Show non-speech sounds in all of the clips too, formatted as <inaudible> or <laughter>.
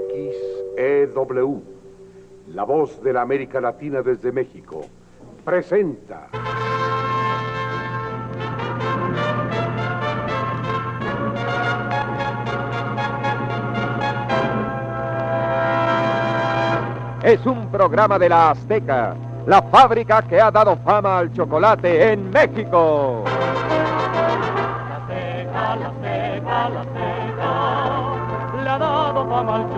XEW, la voz de la América Latina desde México, presenta. Es un programa de la Azteca, la fábrica que ha dado fama al chocolate en México. La Azteca, la Azteca, la Azteca, le ha dado fama al chocolate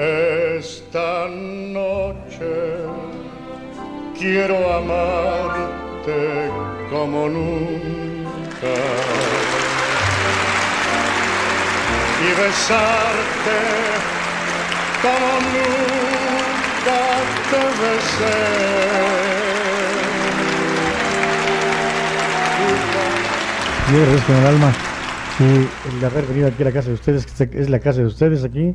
Esta noche quiero amarte como nunca y besarte como nunca te besé. Yo agradezco en el alma sí, el haber venido aquí a la casa de ustedes, que es la casa de ustedes aquí.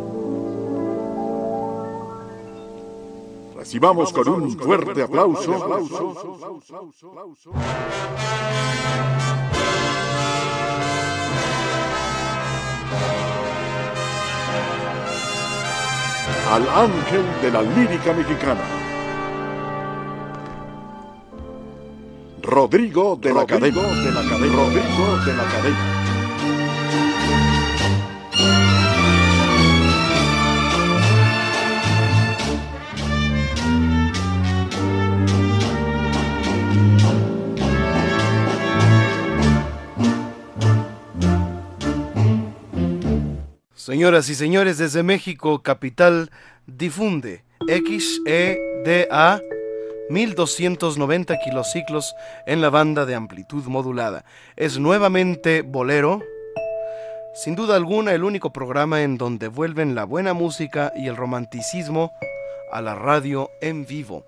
Recibamos con un fuerte aplauso al ángel de la lírica mexicana. Rodrigo de la Cadena. De la Cadena. Rodrigo de la Cadena. Señoras y señores, desde México, capital, difunde XEDA 1290 kilociclos en la banda de amplitud modulada. Es nuevamente Bolero. Sin duda alguna el único programa en donde vuelven la buena música y el romanticismo a la radio en vivo.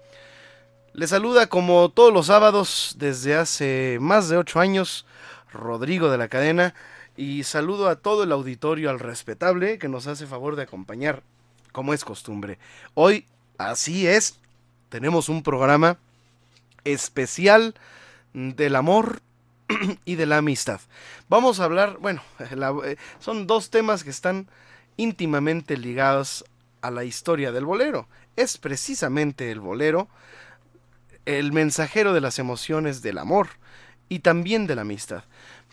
Le saluda como todos los sábados desde hace más de ocho años Rodrigo de la Cadena y saludo a todo el auditorio al respetable que nos hace favor de acompañar como es costumbre. Hoy, así es, tenemos un programa especial del amor <clears throat> y de la amistad. Vamos a hablar, bueno, <laughs> eh, son dos temas que están íntimamente ligados a la historia del bolero. Es precisamente el bolero el mensajero de las emociones del amor y también de la amistad.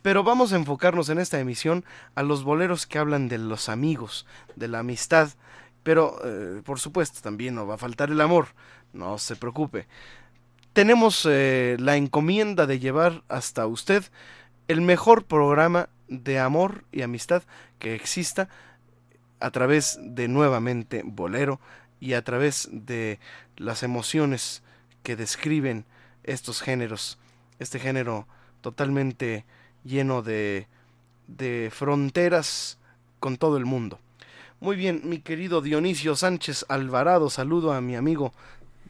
Pero vamos a enfocarnos en esta emisión a los boleros que hablan de los amigos, de la amistad. Pero, eh, por supuesto, también no va a faltar el amor, no se preocupe. Tenemos eh, la encomienda de llevar hasta usted el mejor programa de amor y amistad que exista a través de nuevamente Bolero y a través de las emociones que describen estos géneros, este género totalmente lleno de, de fronteras con todo el mundo. Muy bien, mi querido Dionisio Sánchez Alvarado, saludo a mi amigo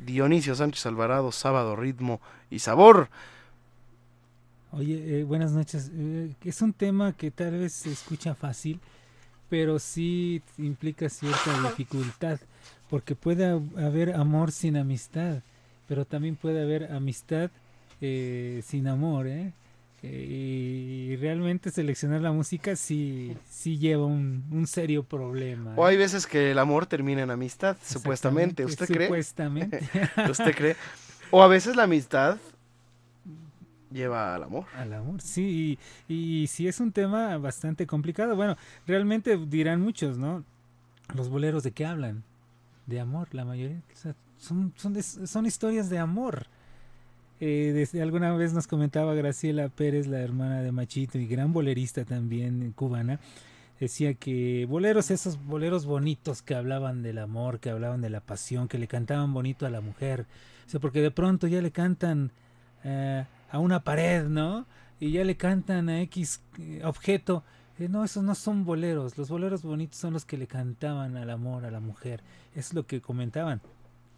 Dionisio Sánchez Alvarado, sábado, ritmo y sabor. Oye, eh, buenas noches. Eh, es un tema que tal vez se escucha fácil, pero sí implica cierta dificultad, porque puede haber amor sin amistad, pero también puede haber amistad eh, sin amor, ¿eh? Y realmente seleccionar la música sí, sí lleva un, serio problema. O hay veces que el amor termina en amistad, supuestamente. ¿Usted cree? Supuestamente. <laughs> ¿Usted cree? O a veces la amistad lleva al amor. Al amor, sí. Y, y sí es un tema bastante complicado. Bueno, realmente dirán muchos, ¿no? Los boleros de qué hablan? De amor, la mayoría. son, son, son historias de amor. Eh, desde alguna vez nos comentaba Graciela Pérez, la hermana de Machito y gran bolerista también cubana, decía que boleros, esos boleros bonitos que hablaban del amor, que hablaban de la pasión, que le cantaban bonito a la mujer, o sea, porque de pronto ya le cantan eh, a una pared, ¿no? Y ya le cantan a X eh, objeto. Eh, no, esos no son boleros. Los boleros bonitos son los que le cantaban al amor, a la mujer. Es lo que comentaban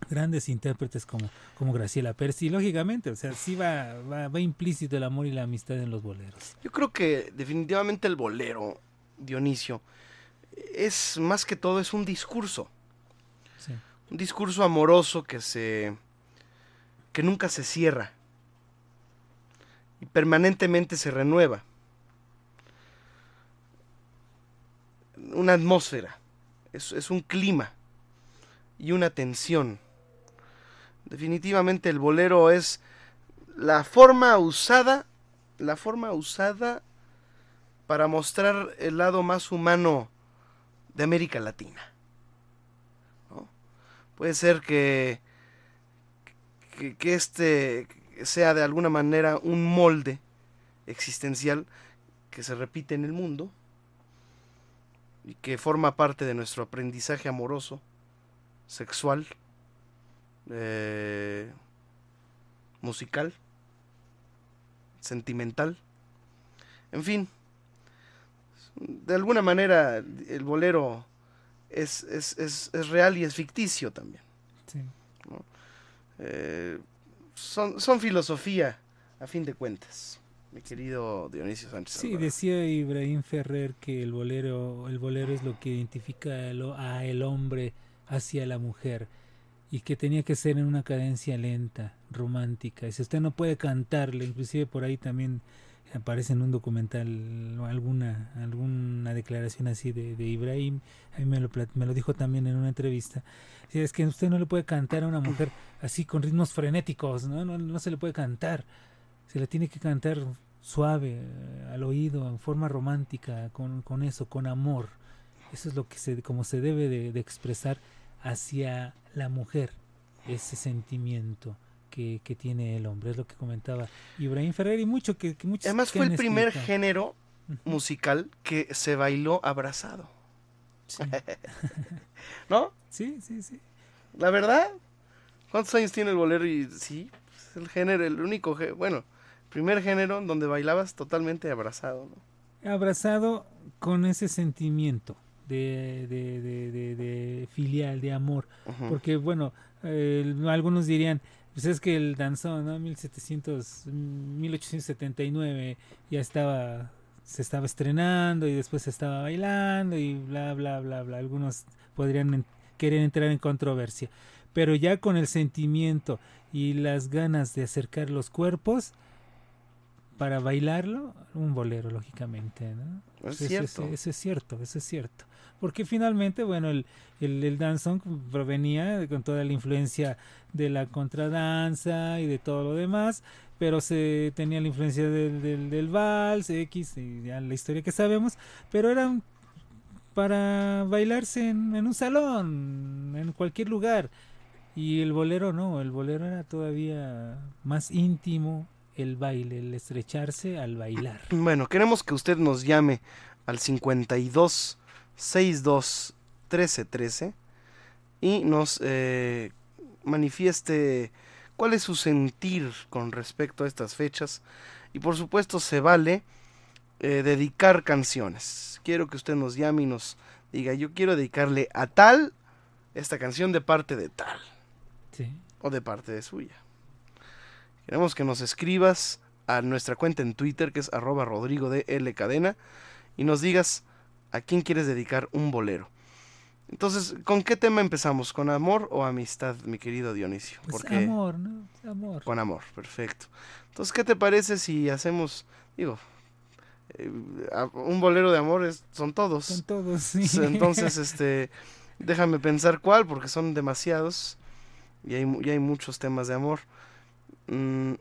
grandes intérpretes como, como Graciela Pérez y lógicamente, o sea, sí va, va, implícito el amor y la amistad en los boleros. Yo creo que definitivamente el bolero, Dionisio, es más que todo es un discurso. Un discurso amoroso que se que nunca se cierra y permanentemente se renueva. Una atmósfera, es, es un clima y una tensión Definitivamente el bolero es la forma usada, la forma usada para mostrar el lado más humano de América Latina. Puede ser que, que, que, este sea de alguna manera un molde existencial que se repite en el mundo y que forma parte de nuestro aprendizaje amoroso, sexual, eh, musical, sentimental, en fin, de alguna manera el bolero es, es, es, es real y es ficticio también. Eh, son, son filosofía, a fin de cuentas mi querido Dionisio Sánchez. Sí, decía Ibrahim Ferrer que el bolero, el bolero es lo que identifica a el hombre hacia la mujer y que tenía que ser en una cadencia lenta, romántica. Y si usted no puede cantarle, inclusive por ahí también aparece en un documental alguna alguna declaración así de, de Ibrahim, a mí me lo, me lo dijo también en una entrevista, es que usted no le puede cantar a una mujer así con ritmos frenéticos, ¿no? No, no se le puede cantar, se le tiene que cantar suave, al oído, en forma romántica, con, con eso, con amor. Eso es lo que se, como se debe de expresar hacia la mujer ese sentimiento que, tiene el hombre, es lo que comentaba Ibrahim Ferrer y mucho que, que muchos Además fue el primer género musical que se bailó abrazado. <laughs> ¿No? Sí, sí, sí. La verdad, ¿Cuántos años tiene el bolero? Y sí, es el género, el único, bueno, primer género donde bailabas totalmente abrazado, ¿no? abrazado con ese sentimiento de, de, de, de- de filial, de amor. Porque, bueno, eh, algunos dirían, pues es que el danzón, ¿no? 1700, 1879 ya estaba, se estaba estrenando y después se estaba bailando y bla, bla, bla, bla. Algunos podrían en- querer entrar en controversia. Pero ya con el sentimiento y las ganas de acercar los cuerpos, para bailarlo, un bolero, lógicamente, ¿no? Es cierto. Eso, eso es cierto, eso es cierto. Porque finalmente, bueno, el, el, el danzón provenía con toda la influencia de la contradanza y de todo lo demás, pero se tenía la influencia del, del, del vals, X, y ya la historia que sabemos, pero eran para bailarse en, en un salón, en cualquier lugar. Y el bolero no, el bolero era todavía más íntimo, el baile, el estrecharse al bailar. Bueno, queremos que usted nos llame al 52 62 13 13 y nos eh, manifieste cuál es su sentir con respecto a estas fechas. Y por supuesto se vale eh, dedicar canciones. Quiero que usted nos llame y nos diga, yo quiero dedicarle a tal esta canción de parte de tal Sí. o de parte de suya. Queremos que nos escribas a nuestra cuenta en Twitter que es arroba rodrigo de L cadena y nos digas a quién quieres dedicar un bolero. Entonces, ¿con qué tema empezamos? ¿Con amor o amistad, mi querido Dionisio? Pues Porque amor, ¿no? Amor. con amor, perfecto. Entonces, ¿qué te parece si hacemos, digo, eh, un bolero de amor es- son todos? Son todos, sí. Entonces, este, déjame pensar cuál, porque son demasiados y hay, y hay muchos temas de amor. Mm,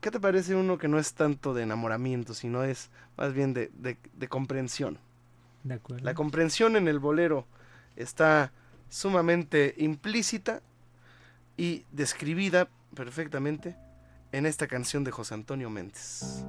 ¿Qué te parece uno que no es tanto de enamoramiento, sino es más bien de, de- de comprensión? La comprensión en el bolero está sumamente implícita y describida perfectamente en esta canción de José Antonio Méndez.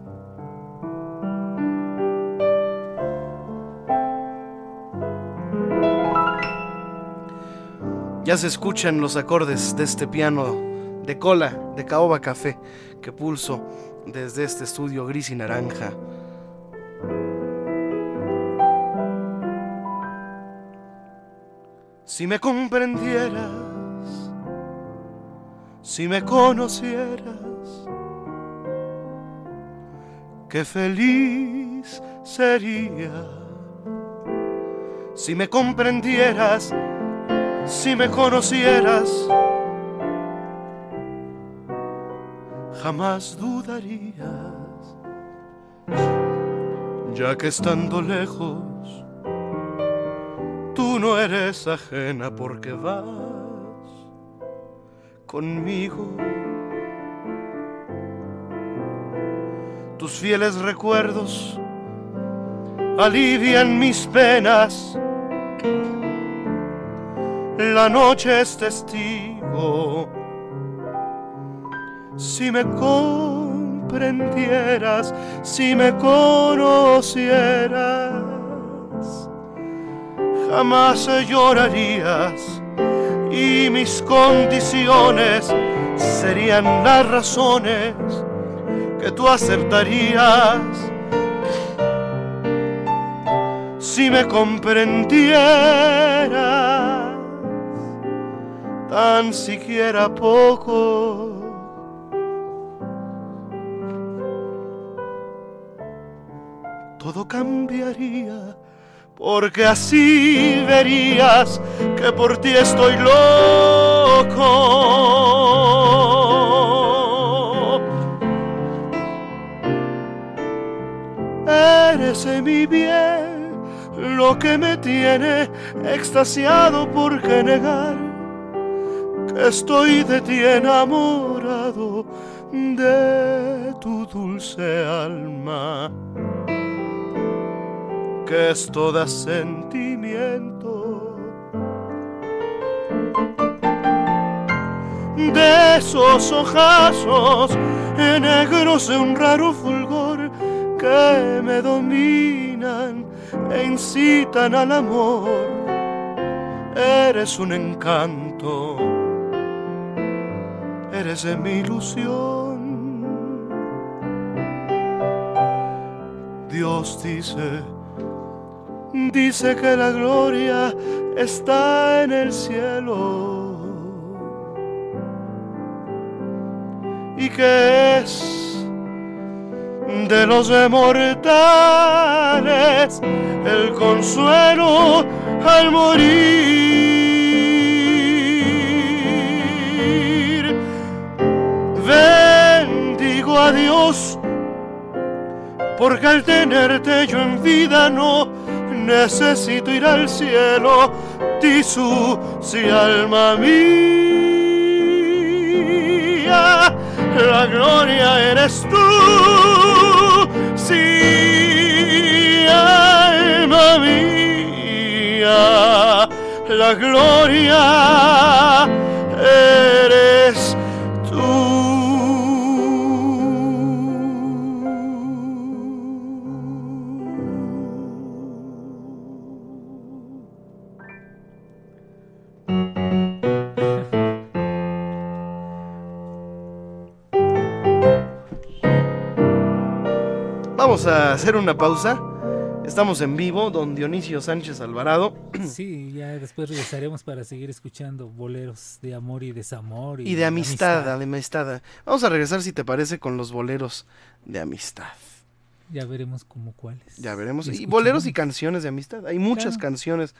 Ya se escuchan los acordes de este piano de cola de caoba café que pulso desde este estudio gris y naranja. Si me comprendieras, si me conocieras, qué feliz sería. Si me comprendieras, si me conocieras, jamás dudarías, ya que estando lejos, tú no eres ajena porque vas conmigo. Tus fieles recuerdos alivian mis penas. La noche es testigo. Si me comprendieras, si me conocieras, jamás llorarías y mis condiciones serían las razones que tú aceptarías si me comprendieras tan siquiera poco. Todo cambiaría porque así verías que por ti estoy loco. Eres en mi bien lo que me tiene extasiado por qué negar que estoy de ti enamorado de tu dulce alma que es toda sentimiento. De esos ojazos negros de un raro fulgor que me dominan e incitan al amor. Eres un encanto eres mi ilusión. Dios dice, dice que la gloria está en el cielo y que es de los mortales el consuelo al morir. Bendigo a Dios porque al tenerte yo en vida no necesito ir al cielo, Tisú, si alma mía, la gloria eres tú, si alma mía, la gloria eres Vamos a hacer una pausa. Estamos en vivo, don Dionisio Sánchez Alvarado. <clears throat> Sí, ya después regresaremos para seguir escuchando boleros de amor y desamor. Y, de amistad, de amistad. Vamos a regresar, si te parece, con los boleros de amistad. Ya veremos como cuáles. Ya veremos. Y, boleros y canciones de amistad. Hay muchas canciones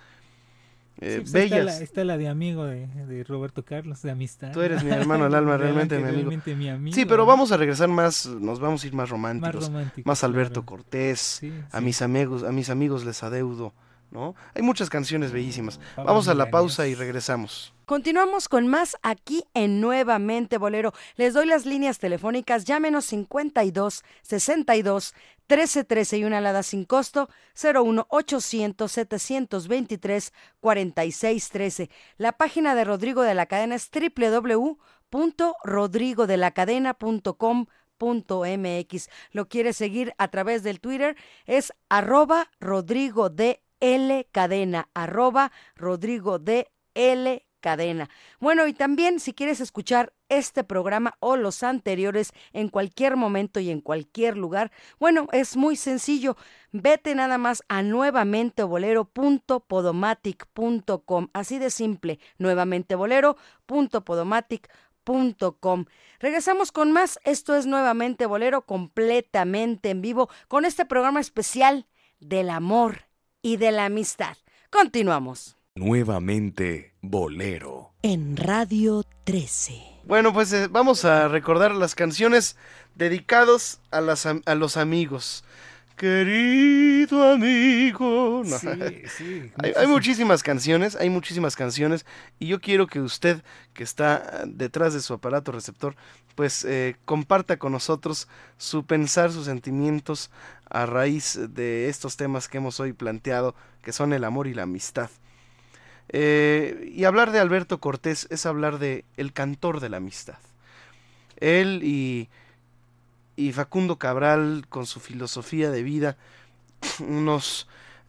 eh, pues bellas. Está la, de amigo de, Roberto Carlos, de amistad. Tú eres mi hermano al <laughs> alma, realmente, mi, amigo. Sí, pero vamos a regresar más, nos vamos a ir más románticos. Más, Alberto Cortés, a mis amigos, a mis amigos les adeudo. ¿No? Hay muchas canciones bellísimas. Vamos a la pausa y regresamos. Continuamos con más aquí en Nuevamente Bolero. Les doy las líneas telefónicas, llámenos 52 62 1313 y una alada sin costo 01 800 723 4613. La página de Rodrigo de la Cadena es www.rodrigodelacadena.com.mx. Lo quiere seguir a través del Twitter, es arroba Rodrigo de L Cadena, arroba Rodrigo de L cadena. Bueno, y también si quieres escuchar este programa o los anteriores en cualquier momento y en cualquier lugar, bueno, es muy sencillo. Vete nada más a nuevamentebolero.podomatic.com. Así de simple, nuevamentebolero.podomatic.com. Regresamos con más. Esto es nuevamente Bolero completamente en vivo con este programa especial del amor y de la amistad. Continuamos. Nuevamente Bolero. En Radio 13. Bueno, pues eh, vamos a recordar las canciones dedicados a, las, a los amigos. Querido amigo. Sí, <laughs> sí, hay, muchísimas canciones, hay muchísimas canciones y yo quiero que usted que está detrás de su aparato receptor, pues eh, comparta con nosotros su pensar, sus sentimientos a raíz de estos temas que hemos hoy planteado, que son el amor y la amistad. Eh, y hablar de Alberto Cortés es hablar de el cantor de la amistad. Él y, y Facundo Cabral, con su filosofía de vida, <sniffs> nos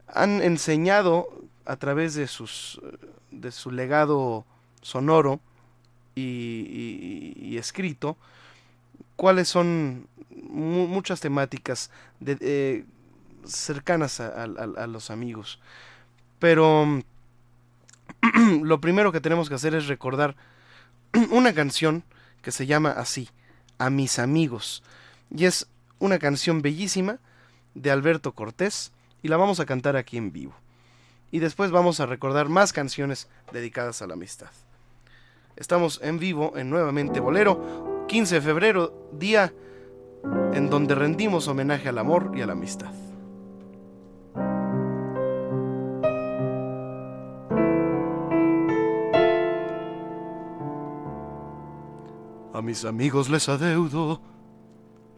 han enseñado a través de, sus, de su legado sonoro y, escrito cuáles son muchas temáticas de, eh, cercanas a los amigos. Pero <clears throat> lo primero que tenemos que hacer es recordar <clears throat> una canción que se llama así, A mis amigos. Y es una canción bellísima de Alberto Cortés y la vamos a cantar aquí en vivo. Y después vamos a recordar más canciones dedicadas a la amistad. Estamos en vivo en Nuevamente Bolero, 15 de febrero, día en donde rendimos homenaje al amor y a la amistad. A mis amigos les adeudo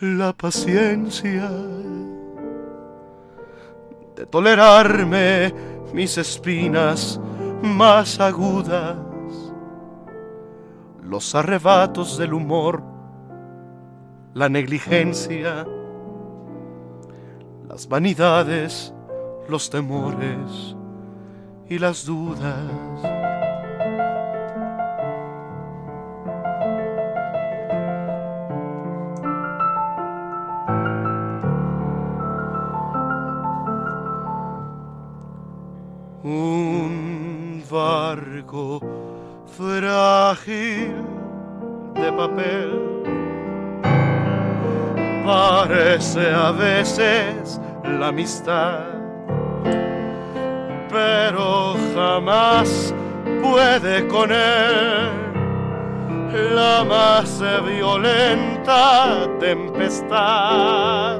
la paciencia de tolerarme mis espinas más agudas, los arrebatos del humor, la negligencia, las vanidades, los temores y las dudas. Barco frágil de papel parece a veces la amistad, pero jamás puede con él la más violenta tempestad.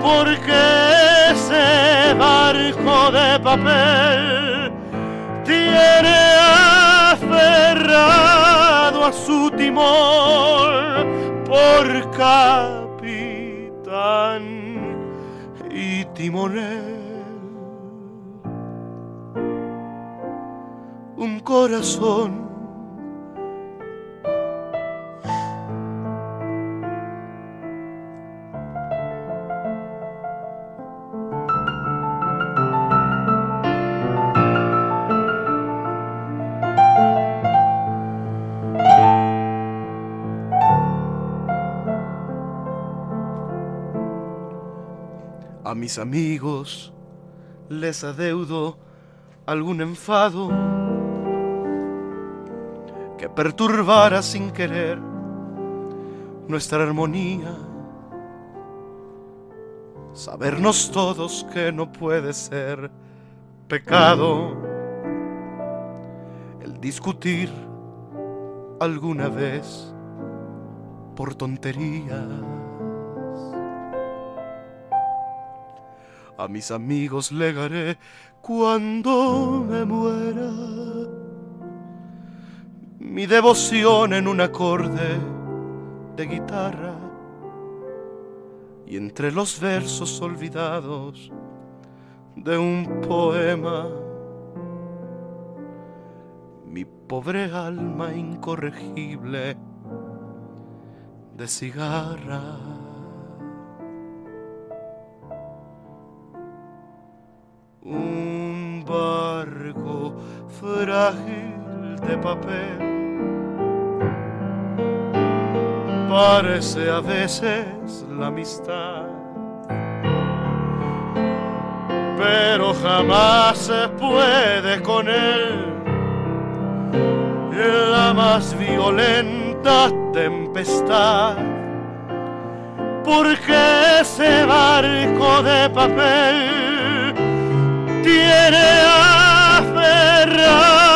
Porque ese barco de papel tiene aferrado a su timón por capitán y timonel. Un corazón mis amigos les adeudo algún enfado que perturbara sin querer nuestra armonía. Sabernos todos que no puede ser pecado el discutir alguna vez por tonterías. A mis amigos legaré cuando me muera mi devoción en un acorde de guitarra y entre los versos olvidados de un poema mi pobre alma incorregible de cigarra. Barco frágil de papel. Parece a veces la amistad, pero jamás se puede con él. La más violenta tempestad, porque ese barco de papel tiene aferrado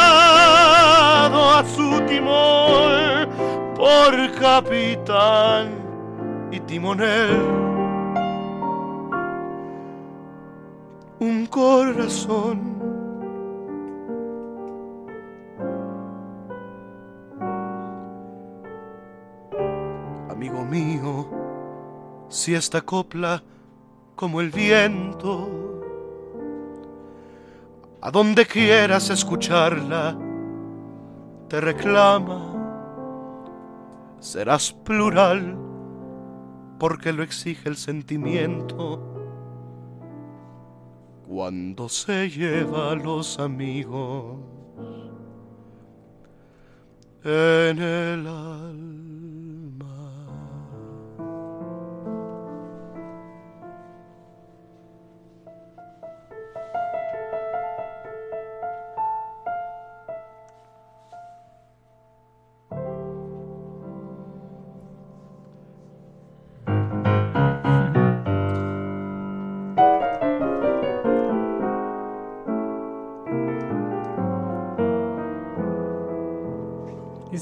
a su timón por capitán y timonel. Un corazón amigo mío si esta copla como el viento a donde quieras escucharla, te reclama. Serás plural porque lo exige el sentimiento. Cuando se lleva a los amigos en el alma.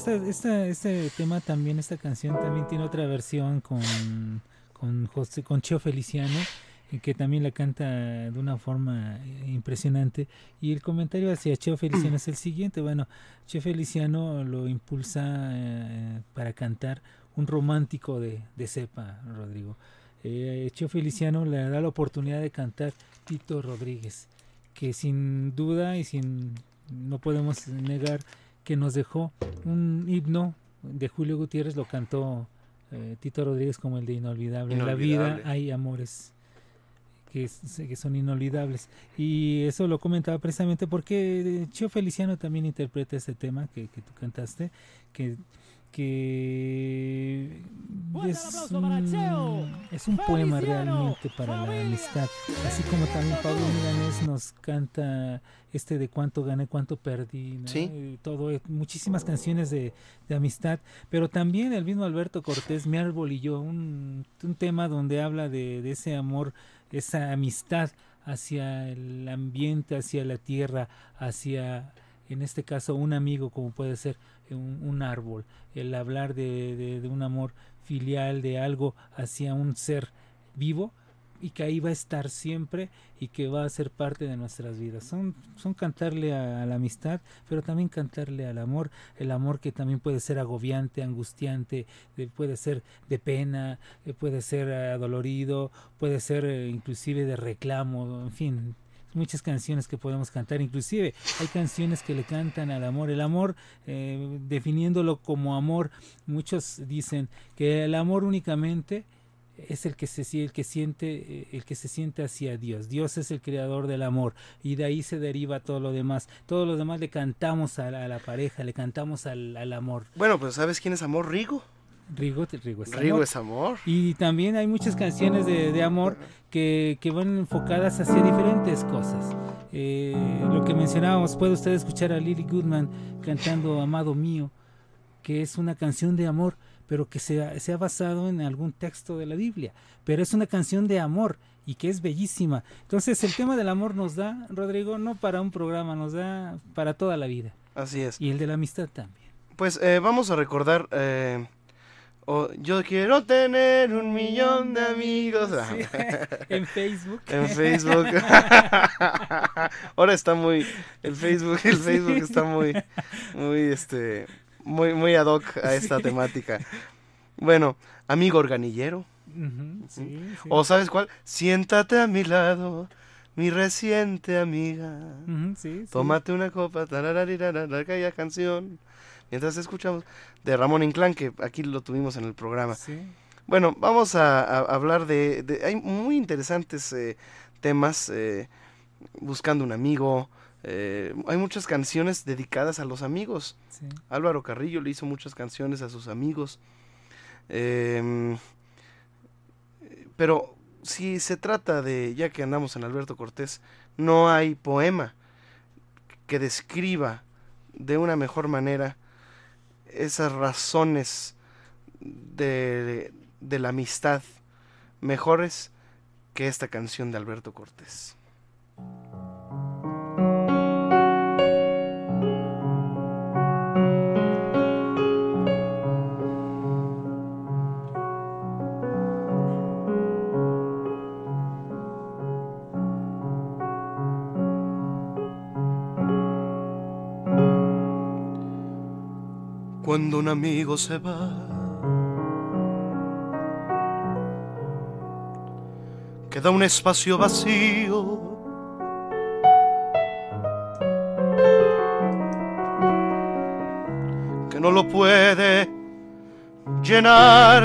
Esta, esta, este tema también, esta canción también tiene otra versión con, con, José, con Cheo Feliciano. que también la canta de una forma eh, impresionante. Y el comentario hacia Cheo Feliciano es el siguiente. Bueno, Cheo Feliciano lo impulsa eh, para cantar un romántico de, de cepa, Rodrigo. Eh, Cheo Feliciano le da la oportunidad de cantar Tito Rodríguez, que sin duda y sin no podemos negar que nos dejó un himno de Julio Gutiérrez, lo cantó eh, Tito Rodríguez como el de Inolvidable. En la vida hay amores que, que son inolvidables. Y eso lo comentaba precisamente porque Chio Feliciano también interpreta ese tema que, que tú cantaste, que, que es un, es un poema realmente para la amistad. Así como también Pablo Milanés nos canta este de cuánto gané, cuánto perdí, ¿no? Sí. Y todo, muchísimas canciones de, de amistad, pero también el mismo Alberto Cortés, Mi árbol y yo, un, un tema donde habla de, de ese amor, esa amistad hacia el ambiente, hacia la tierra, hacia, en este caso, un amigo como puede ser un, un árbol, el hablar de, de- de un amor filial, de algo hacia un ser vivo y que ahí va a estar siempre y que va a ser parte de nuestras vidas. Son, son cantarle a, la amistad, pero también cantarle al amor, el amor que también puede ser agobiante, angustiante, de- puede ser de pena, eh, puede ser eh, adolorido, puede ser eh, inclusive de reclamo, en fin, muchas canciones que podemos cantar, inclusive hay canciones que le cantan al amor, el amor eh, definiéndolo como amor, muchos dicen que el amor únicamente es el que se el que siente eh, el que se siente hacia Dios. Dios es el creador del amor y de ahí se deriva todo lo demás. Todos los demás le cantamos a la, a la pareja, le cantamos al, al amor. Bueno, pues ¿sabes quién es Amor Rigo? Rigo, Rigo es Rigo amor. es amor. Y también hay muchas canciones de, de amor que, que van enfocadas hacia diferentes cosas. Eh, lo que mencionábamos, puede usted escuchar a Lily Goodman cantando Amado Mío, que es una canción de amor, pero que se ha, se ha basado en algún texto de la Biblia. Pero es una canción de amor y que es bellísima. Entonces el tema del amor nos da, Rodrigo, no para un programa, nos da para toda la vida. Así es. Y el de la amistad también. Pues eh, vamos a recordar. eh, yo quiero tener un millón de amigos. <laughs> Sí, <laughs> en Facebook. En Facebook. <laughs> Ahora está muy. El Facebook, el. Facebook está muy. Muy este. Muy, muy ad hoc a <laughs> esta Sí. temática. Bueno, amigo organillero. Ujú, sí, sí. O sabes cuál? Siéntate a mi lado, mi reciente amiga. Sí, sí. Tómate una copa, aquella canción. Mientras escuchamos de Ramón Inclán, que aquí lo tuvimos en el programa. Bueno, vamos a, a hablar de, de- Hay muy interesantes eh, temas. eh, buscando un amigo. Eh, hay muchas canciones dedicadas a los amigos. Sí. Álvaro Carrillo le hizo muchas canciones a sus amigos. Em, pero si se trata de, ya que andamos en Alberto Cortés, no hay poema que describa de una mejor manera esas razones de, de la amistad mejores que esta canción de Alberto Cortés. Cuando un amigo se va, queda un espacio vacío. Que no lo puede llenar.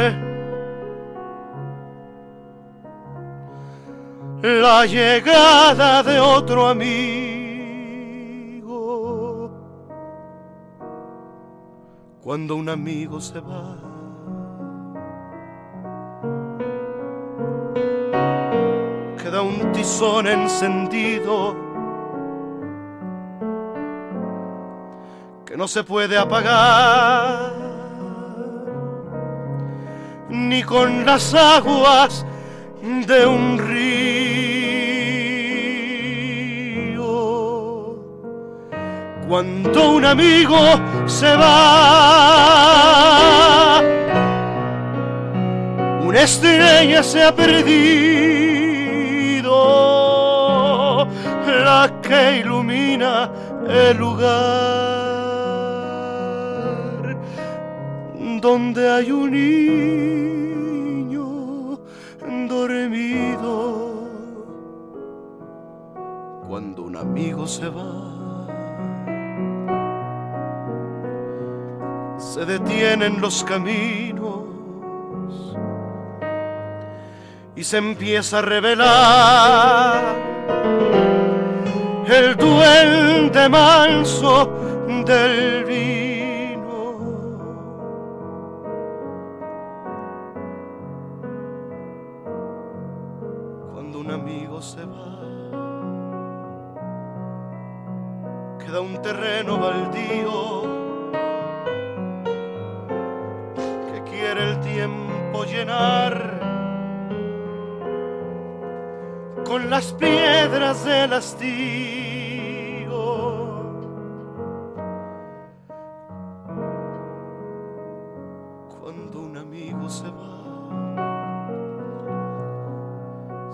La llegada de otro amigo. Cuando un amigo se va. Queda un tizón encendido que no se puede apagar ni con las aguas de un río. Cuando un amigo se va, una estrella se ha perdido la que ilumina el lugar donde hay un niño dormido cuando un amigo se va. Se detienen los caminos y se empieza a revelar el duende manso del vino. Cuando un amigo se va, queda un terreno las piedras del hastío. Cuando un amigo se va,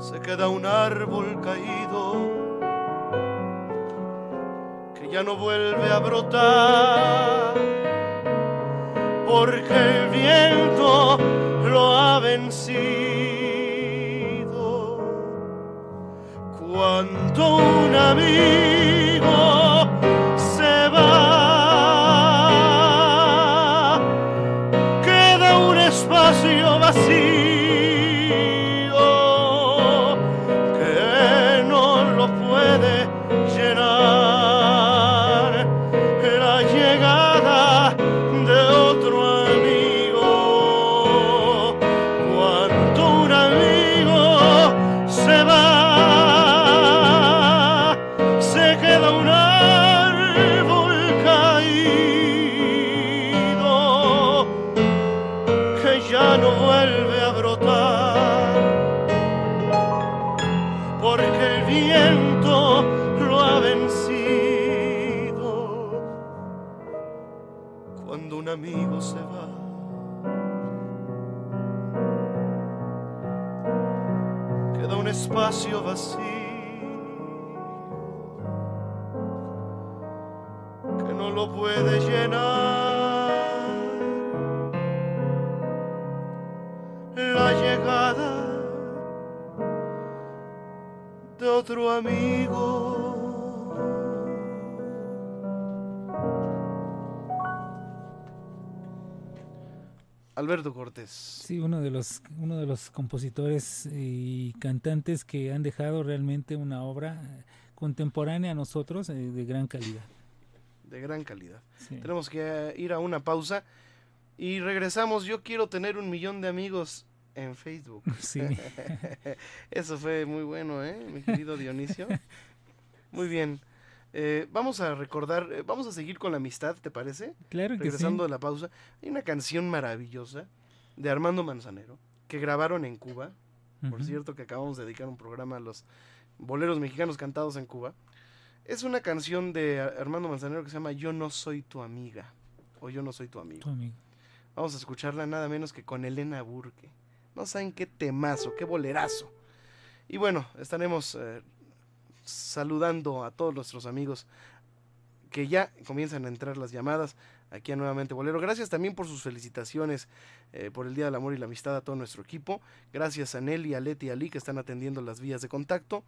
se queda un árbol caído que ya no vuelve a brotar porque el viento lo ha vencido. Cuando un amigo amigo se va. Queda un espacio vacío que no lo puede llenar la llegada de otro amigo. Alberto Cortés. Sí, uno de los uno de los compositores y cantantes que han dejado realmente una obra eh, contemporánea a nosotros eh, de gran calidad. De gran calidad. Sí. Tenemos que eh, ir a una pausa y regresamos. Yo quiero tener un millón de amigos en Facebook. <laughs> Sí. <laughs> Eso fue muy bueno, ¿eh? Mi querido Dionisio. <laughs> Muy bien. Eh, vamos a recordar, eh, vamos a seguir con la amistad, ¿te parece? Claro que Regresando sí. de la pausa. Hay una canción maravillosa de Armando Manzanero que grabaron en Cuba. Por cierto, que acabamos de dedicar un programa a los boleros mexicanos cantados en Cuba. Es una canción de Ar- Armando Manzanero que se llama Yo no soy tu amiga o Yo no soy tu amigo. Tu amigo. Vamos a escucharla nada menos que con Elena Burke. No saben qué temazo, qué bolerazo. Y bueno, estaremos eh, saludando a todos nuestros amigos que ya comienzan a entrar las llamadas aquí a Nuevamente Bolero. Gracias también por sus felicitaciones eh, por el Día del Amor y la Amistad a todo nuestro equipo. Gracias a Nelly, a Leti y a Lee que están atendiendo las vías de contacto.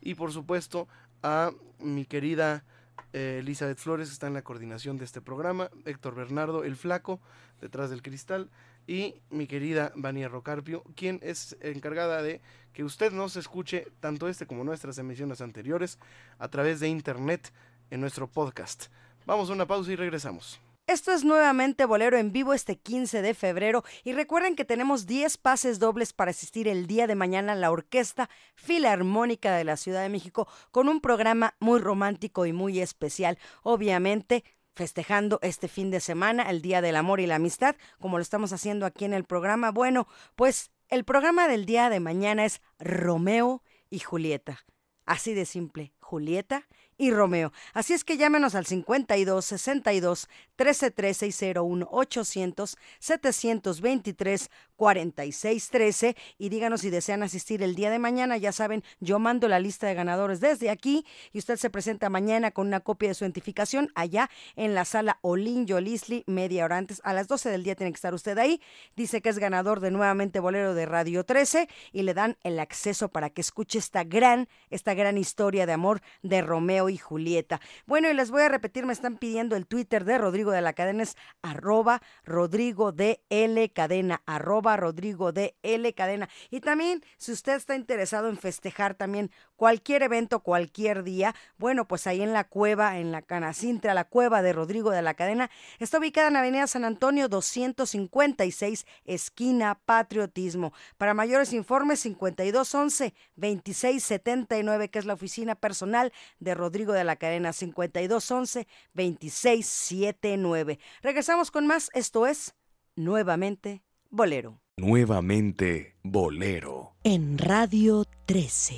Y por supuesto a mi querida eh, Elizabeth Flores que está en la coordinación de este programa. Héctor Bernardo, el flaco, detrás del cristal. Y mi querida Vania Rocarpio, quien es encargada de que usted nos escuche tanto este como nuestras emisiones anteriores a través de internet en nuestro podcast. Vamos a una pausa y regresamos. Esto es nuevamente Bolero en vivo este 15 de febrero y recuerden que tenemos 10 pases dobles para asistir el día de mañana a la Orquesta Filarmónica de la Ciudad de México con un programa muy romántico y muy especial. Obviamente festejando este fin de semana el Día del Amor y la Amistad, como lo estamos haciendo aquí en el programa. Bueno, pues el programa del día de mañana es Romeo y Julieta. Así de simple, Julieta y Romeo. Así es que llámenos al 52 62 13 13 y 01 800 723 46 13 y díganos si desean asistir el día de mañana. Ya saben, yo mando la lista de ganadores desde aquí y usted se presenta mañana con una copia de su identificación allá en la sala Olin Yolisli, media hora antes. A las 12 del día tiene que estar usted ahí. Dice que es ganador de nuevamente Bolero de Radio 13 y le dan el acceso para que escuche esta gran, esta gran historia de amor de Romeo y Julieta. Bueno, y les voy a repetir, me están pidiendo el Twitter de Rodrigo de la Cadena es arroba Rodrigo de L Cadena, arroba Rodrigo de L Cadena. Y también, si usted está interesado en festejar también cualquier evento, cualquier día, bueno, pues ahí en la cueva, en la Canacintra, la cueva de Rodrigo de la Cadena, está ubicada en Avenida San Antonio 256, esquina Patriotismo. Para mayores informes, 5211 2679, que es la oficina personal de Rodrigo de la Cadena, 5211 2679. Regresamos con más, esto es nuevamente Bolero. Nuevamente Bolero. En Radio 13.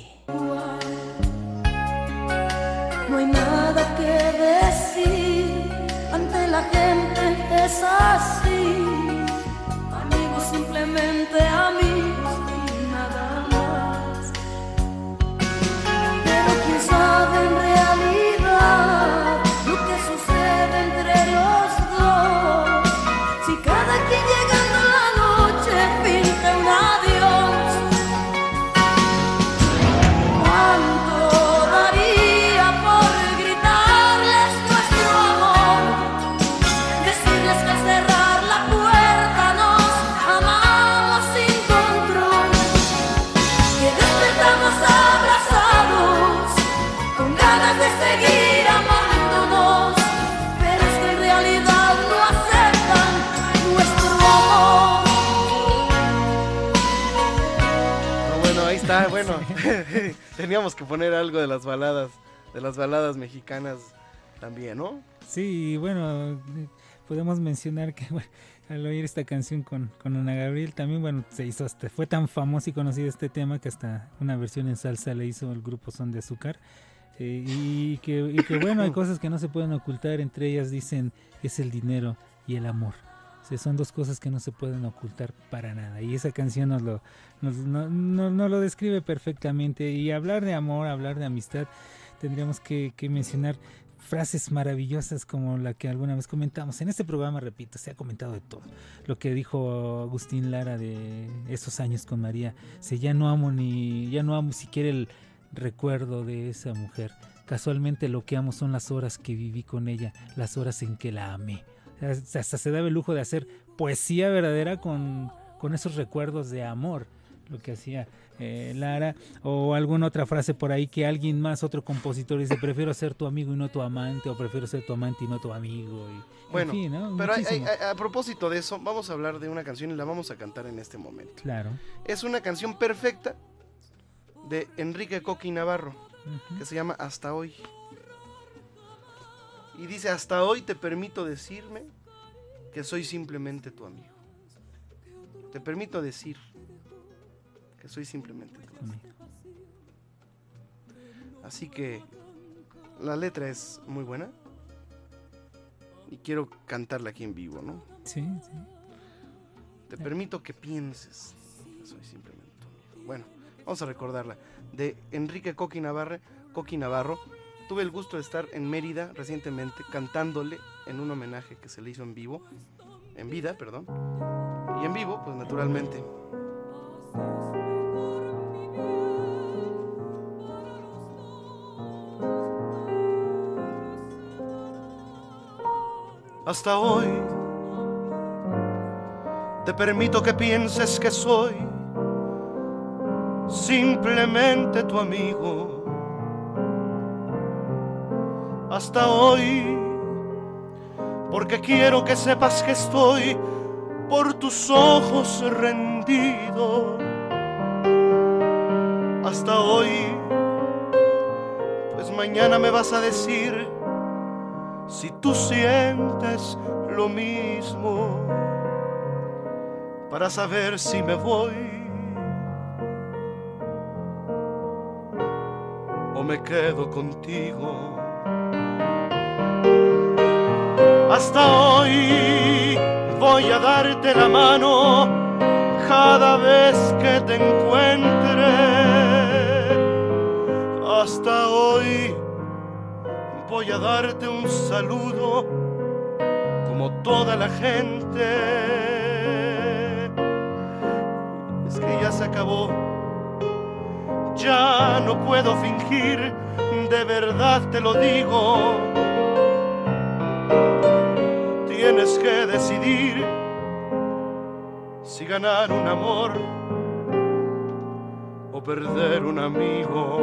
No hay nada que decir ante la gente, es así. Amigos, simplemente amigos Teníamos que poner algo de las baladas, de las baladas mexicanas también, ¿no? Sí, bueno, eh, podemos mencionar que <laughs> bueno, al oír esta canción con, con Ana Gabriel también, bueno, se hizo hasta, fue tan famoso y conocido este tema que hasta una versión en salsa le hizo el grupo Son de Azúcar. Eh, y, que, y que bueno, hay <coughs> cosas que no se pueden ocultar, entre ellas dicen es el dinero y el amor. Sea, son dos cosas que no se pueden ocultar para nada. Y esa canción nos lo, nos, no- no- lo describe perfectamente. Y hablar de amor, hablar de amistad, tendríamos que, que mencionar frases maravillosas como la que alguna vez comentamos. En este programa, repito, se ha comentado de todo. Lo que dijo Agustín Lara de esos años con María. Se ya no amo ni, ya no amo siquiera el recuerdo de esa mujer. Casualmente lo que amo son las horas que viví con ella, las horas en que la amé. Hasta se daba el lujo de hacer poesía verdadera con, con esos recuerdos de amor, lo que hacía eh, Lara, o alguna otra frase por ahí que alguien más, otro compositor dice, prefiero ser tu amigo y no tu amante, o prefiero ser tu amante y no tu amigo. Y, en Bueno, fin, ¿no? pero hay- Muchísimo. hay- a, a propósito de eso, vamos a hablar de una canción y la vamos a cantar en este momento. Claro. Es una canción perfecta de Enrique Coqui Navarro, que se llama Hasta hoy. Y dice, hasta hoy te permito decirme que soy simplemente tu amigo. Te permito decir que soy simplemente tu amigo. Así que la letra es muy buena y quiero cantarla aquí en vivo, ¿no? Sí, sí. Te permito que pienses que soy simplemente tu amigo. Bueno, vamos a recordarla. De Enrique Coqui Navarro, Coqui Navarro. Tuve el gusto de estar en Mérida recientemente cantándole en un homenaje que se le hizo en vivo. En vida, perdón. Y en vivo, pues naturalmente. Hasta hoy te permito que pienses que soy simplemente tu amigo. Hasta hoy, porque quiero que sepas que estoy por tus ojos rendido. Hasta hoy, pues mañana me vas a decir si tú sientes lo mismo para saber si me voy o me quedo contigo. Hasta hoy voy a darte la mano cada vez que te encuentre. Hasta hoy voy a darte un saludo como toda la gente. Es que ya se acabó, ya no puedo fingir, de verdad te lo digo. Decidir si ganar un amor o perder un amigo.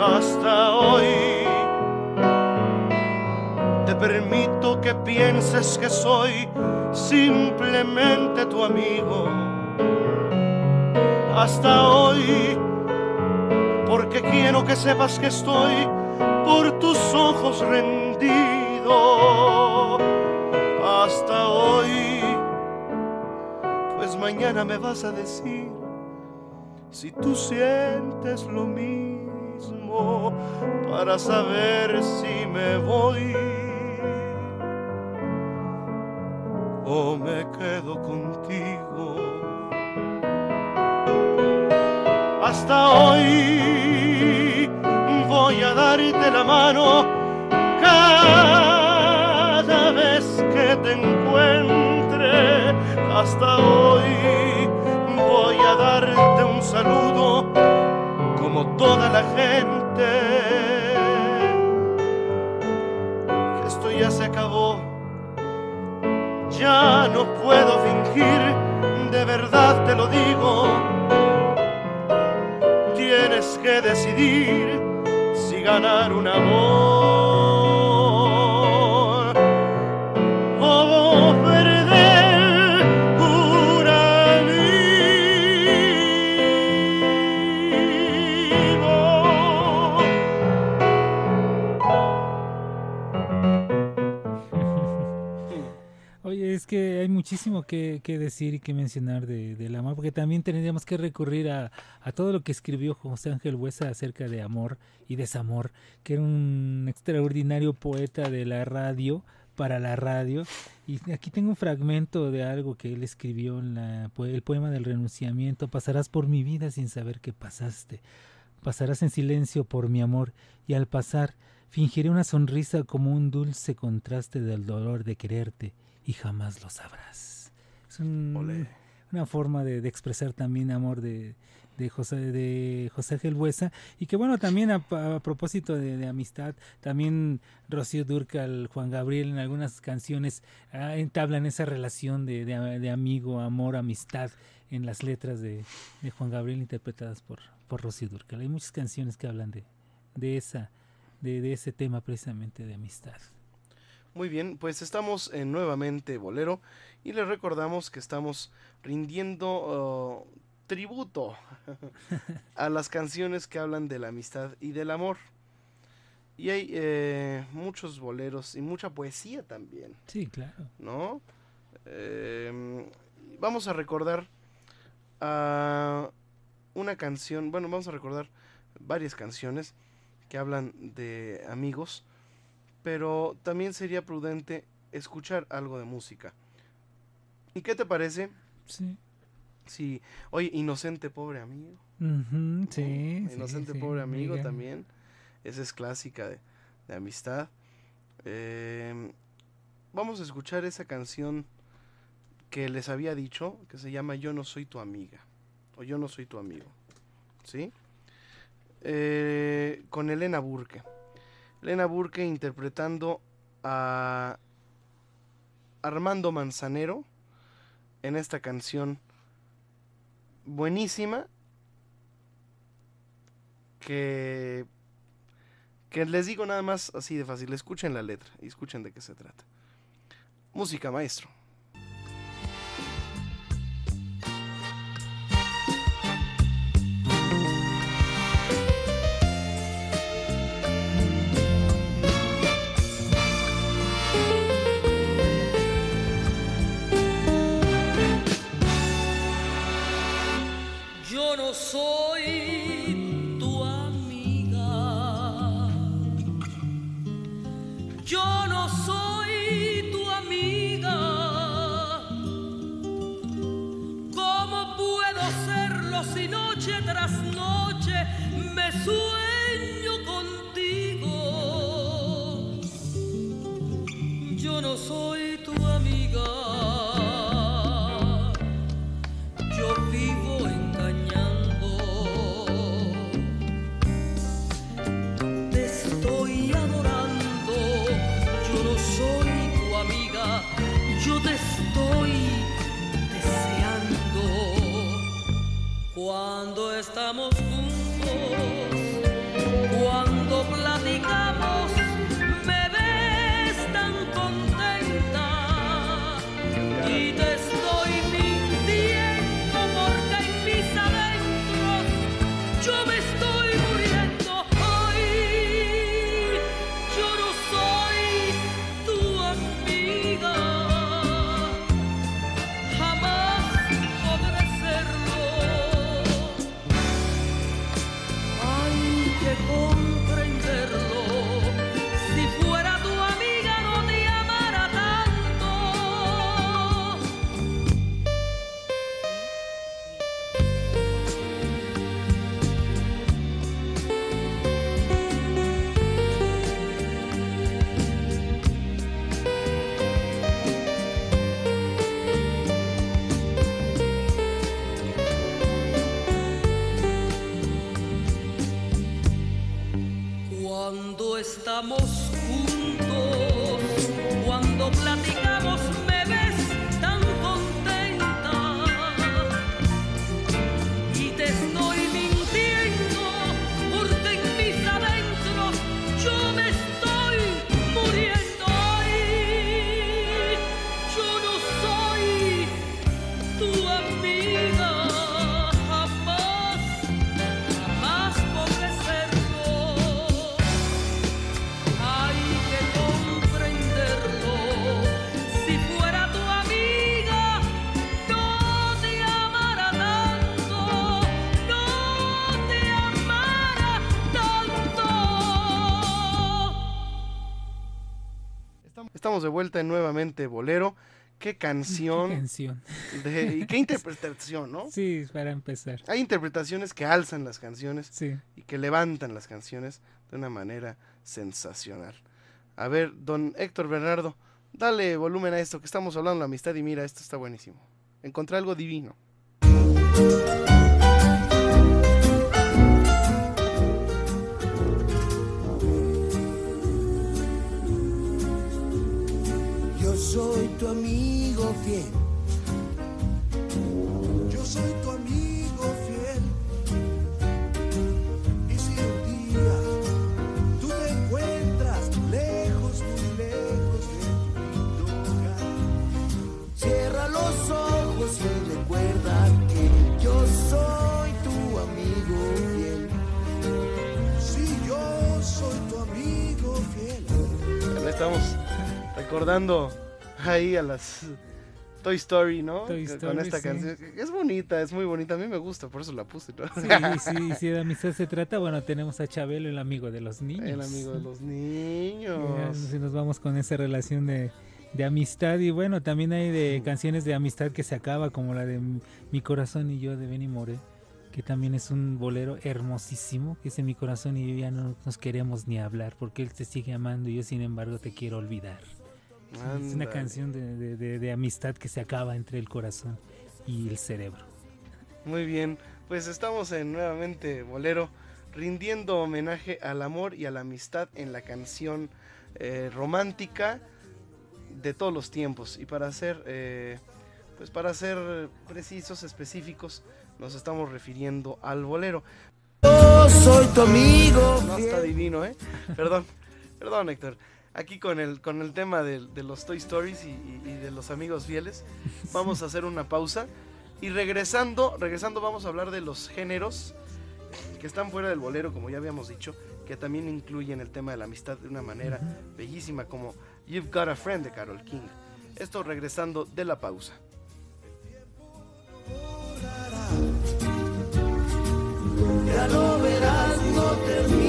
Hasta hoy te permito que pienses que soy simplemente tu amigo. Hasta hoy, porque quiero que sepas que estoy por tus ojos rendido. Hasta hoy, pues mañana me vas a decir si tú sientes lo mismo para saber si me voy o me quedo contigo. Hasta hoy voy a darte la mano te encuentre. Hasta hoy voy a darte un saludo como toda la gente. Esto ya se acabó, ya no puedo fingir, de verdad te lo digo. Tienes que decidir si ganar un amor que, decir y que mencionar de, del amor, porque también tendríamos que recurrir a, todo lo que escribió José Ángel Huesa acerca de amor y desamor, que era un extraordinario poeta de la radio, para la radio. Y aquí tengo un fragmento de algo que él escribió en el poema del renunciamiento. Pasarás por mi vida sin saber que pasaste. Pasarás en silencio por mi amor y al pasar fingiré una sonrisa como un dulce contraste del dolor de quererte y jamás lo sabrás. Es un- una forma de, de expresar también amor de, de José de José Ángel Buesa. Y que bueno también a, a propósito de, de amistad también Rocío Durcal Juan Gabriel en algunas canciones ah, entablan esa relación de, de- amigo amor amistad en las letras de, de Juan Gabriel interpretadas por por Rocío Durcal. Hay muchas canciones que hablan de, de esa de, de ese tema precisamente de amistad. Muy bien, pues estamos en nuevamente Bolero y les recordamos que estamos rindiendo uh, tributo <laughs> a las canciones que hablan de la amistad y del amor. Y hay eh, muchos boleros y mucha poesía también, sí claro ¿no? Eh, vamos a recordar a una canción, bueno, vamos a recordar varias canciones que hablan de amigos, pero también sería prudente escuchar algo de música. ¿Y qué te parece? Sí. Sí, oye, Inocente Pobre Amigo. Sí, sí, Inocente sí, Pobre Amigo también. Esa es clásica de, de amistad. Eh, vamos a escuchar esa canción que les había dicho, que se llama Yo no soy tu amiga. O Yo no soy tu amigo. ¿Sí? Eh, con Elena Burke. Elena Burke interpretando a Armando Manzanero en esta canción buenísima que les digo nada más así de fácil, escuchen la letra y escuchen de qué se trata. Música, maestro. Yo no de vuelta en nuevamente Bolero. Qué canción. Qué canción. de- y qué <laughs> interpretación, ¿no? Sí, para empezar. Hay interpretaciones que alzan las canciones Sí. y que levantan las canciones de una manera sensacional. A ver, don Héctor Bernardo, dale volumen a esto que estamos hablando de la amistad y mira, esto está buenísimo. Encontré algo divino. Soy tu amigo fiel. Yo soy tu amigo fiel. Y si un día tú te encuentras lejos, muy lejos de tu hogar, cierra los ojos y recuerda que yo soy tu amigo fiel. Si yo soy tu amigo fiel. Estamos recordando ahí a las Toy Story, ¿no? Toy Con esta sí. canción. Es bonita, es muy bonita. A mí me gusta, por eso la puse. ¿no? Sí, sí, si de amistad se trata, bueno, tenemos a Chabelo, el amigo de los niños. El amigo de los niños. si nos vamos con esa relación de, de amistad y bueno, también hay de canciones de amistad que se acaba, como la de Mi corazón y yo de Benny More, que también es un bolero hermosísimo, que dice Mi corazón y yo ya no nos queremos ni hablar, porque él te sigue amando y yo sin embargo te quiero olvidar. Es una canción de, de- de- de amistad que se acaba entre el corazón y el cerebro. Muy bien, pues estamos en nuevamente Bolero, rindiendo homenaje al amor y a la amistad en la canción eh, romántica de todos los tiempos. Y para ser, eh, pues para ser precisos, específicos, nos estamos refiriendo al bolero. Yo soy tu amigo No está divino, ¿eh? Perdón, perdón, Héctor. Aquí con el, con el tema de, de los Toy Stories y, y- y de los amigos fieles, <laughs> vamos a hacer una pausa. Y regresando, regresando vamos a hablar de los géneros que están fuera del bolero, como ya habíamos dicho, que también incluyen el tema de la amistad de una manera bellísima, como You've Got a Friend de Carol King. Esto regresando de la pausa. Ya lo verás, no terminará.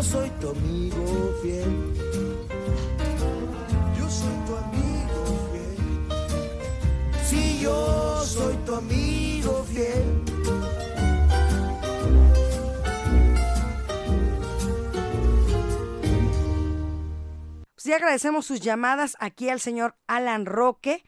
Soy tu amigo fiel. Yo soy tu amigo fiel. Si yo soy tu amigo fiel. Pues agradecemos sus llamadas aquí al señor Alan Roque,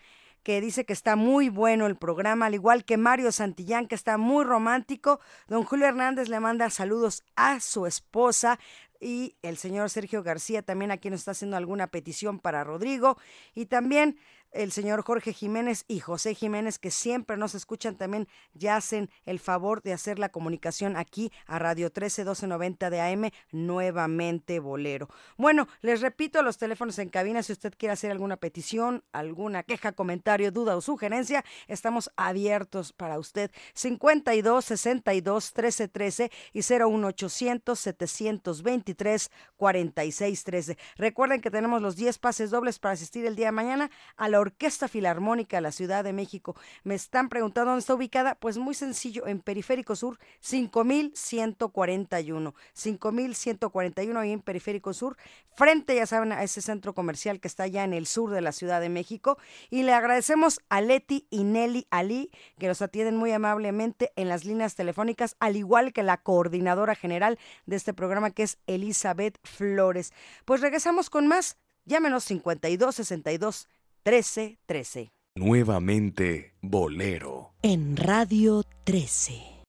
que dice que está muy bueno el programa, al igual que Mario Santillán, que está muy romántico. Don Julio Hernández le manda saludos a su esposa. Y el señor Sergio García también aquí nos está haciendo alguna petición para Rodrigo. Y también el señor Jorge Jiménez y José Jiménez, que siempre nos escuchan, también ya hacen el favor de hacer la comunicación aquí a Radio 13 1290 de AM, nuevamente Bolero. Bueno, les repito los teléfonos en cabina, si usted quiere hacer alguna petición, alguna queja, comentario, duda o sugerencia, estamos abiertos para usted. 52 62 13 13 y 01800 723 46 13. Recuerden que tenemos los 10 pases dobles para asistir el día de mañana a la Orquesta Filarmónica de la Ciudad de México. Me están preguntando dónde está ubicada. Pues muy sencillo, en Periférico Sur, 5141. 5141 ahí en Periférico Sur, frente, ya saben, a ese centro comercial que está allá en el sur de la Ciudad de México. Y le agradecemos a Leti y Nelly Ali, que nos atienden muy amablemente en las líneas telefónicas, al igual que la coordinadora general de este programa, que es Elizabeth Flores. Pues regresamos con más. Llámenos 52 62 13 13. Nuevamente Bolero. En Radio 13.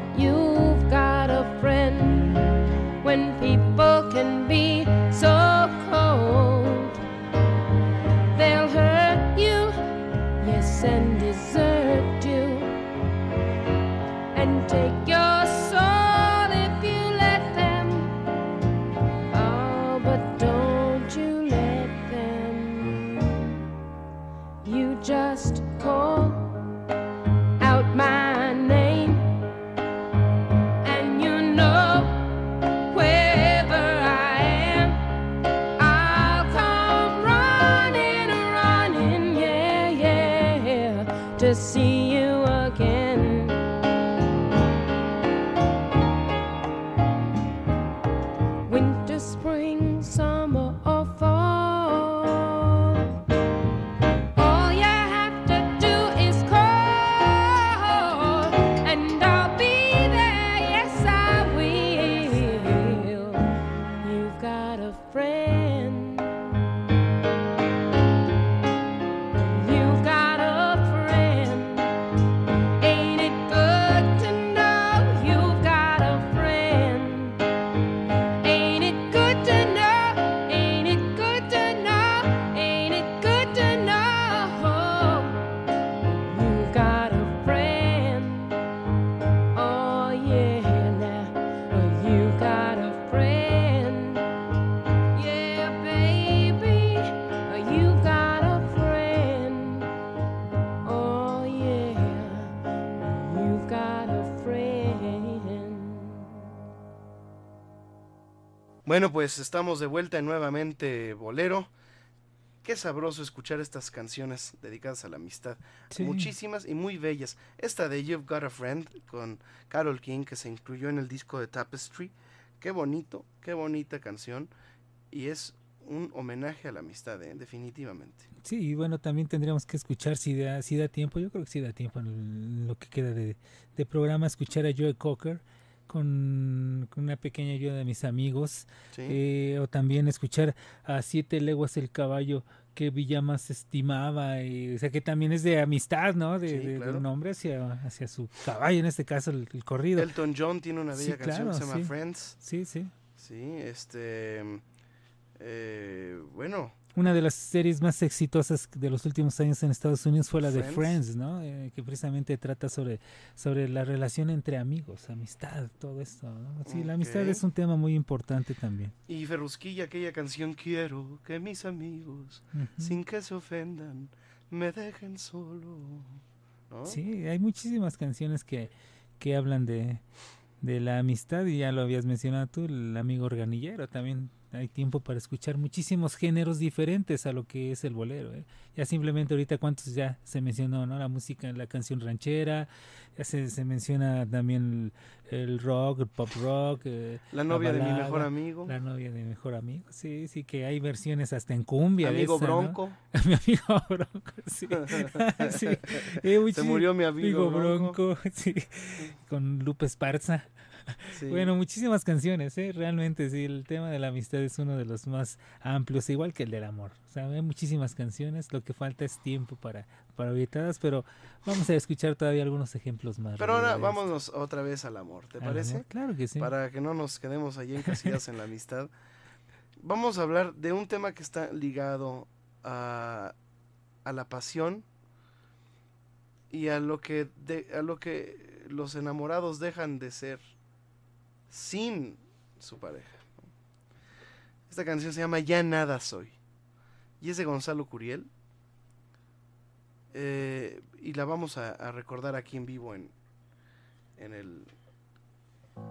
That you've Bueno, pues estamos de vuelta en nuevamente Bolero. Qué sabroso escuchar estas canciones dedicadas a la amistad. Sí. Muchísimas y muy bellas. Esta de You've Got a Friend con Carol King que se incluyó en el disco de Tapestry. Qué bonito, qué bonita canción. Y es un homenaje a la amistad, ¿eh? definitivamente. Sí, y bueno, también tendríamos que escuchar si da, si da tiempo, yo creo que sí da tiempo en lo que queda de, de programa, escuchar a Joe Cocker con, con una pequeña ayuda de mis amigos, Sí. eh, o también escuchar a Siete Leguas el Caballo que Villa más estimaba, y, o sea que también es de amistad, ¿no? De, Sí, de- de claro. un hombre hacia, hacia su caballo, en este caso el, el corrido. Elton John tiene una bella Sí, canción que se claro, llama sí. Friends. Sí, sí. Sí, este. eh, bueno, Una de las series más exitosas de los últimos años en Estados Unidos fue la de Friends. Friends, ¿no? Eh, que precisamente trata sobre, sobre la relación entre amigos, amistad, todo esto, ¿no? Sí, la amistad es un tema muy importante también. y Ferrusquilla, aquella canción Quiero que mis amigos, sin que se ofendan, me dejen solo. ¿no? Sí, hay muchísimas canciones que, que hablan de, de la amistad y ya lo habías mencionado tú, el amigo organillero también. Hay tiempo para escuchar muchísimos géneros diferentes a lo que es el bolero. ¿eh? Ya simplemente ahorita cuántos ya se mencionó, ¿no? La música, la canción ranchera, ya se, se menciona también el, el rock, el pop rock. eh, La novia de mi mejor amigo. La novia de mi mejor amigo. Sí, sí, que hay versiones hasta en cumbia. Amigo esa, ¿no? Bronco. <laughs> mi amigo Bronco, sí. <laughs> Sí. Eh, Se murió mi amigo Bronco, <laughs> sí. Con Lupe Esparza. Sí. Bueno, muchísimas canciones, ¿eh? realmente sí, el tema de la amistad es uno de los más amplios, igual que el del amor. O sea, hay muchísimas canciones, lo que falta es tiempo para, para pero vamos a escuchar todavía algunos ejemplos más. Pero ahora vámonos otra vez al amor, ¿te parece? amor, claro que sí. Para que no nos quedemos allí encasillados en la amistad. Vamos a hablar de un tema que está ligado a, a la pasión y a lo que de- a lo que los enamorados dejan de ser sin su pareja. Esta canción se llama Ya nada soy. Y es de Gonzalo Curiel. Eh, y la vamos a, a recordar aquí en vivo en, en el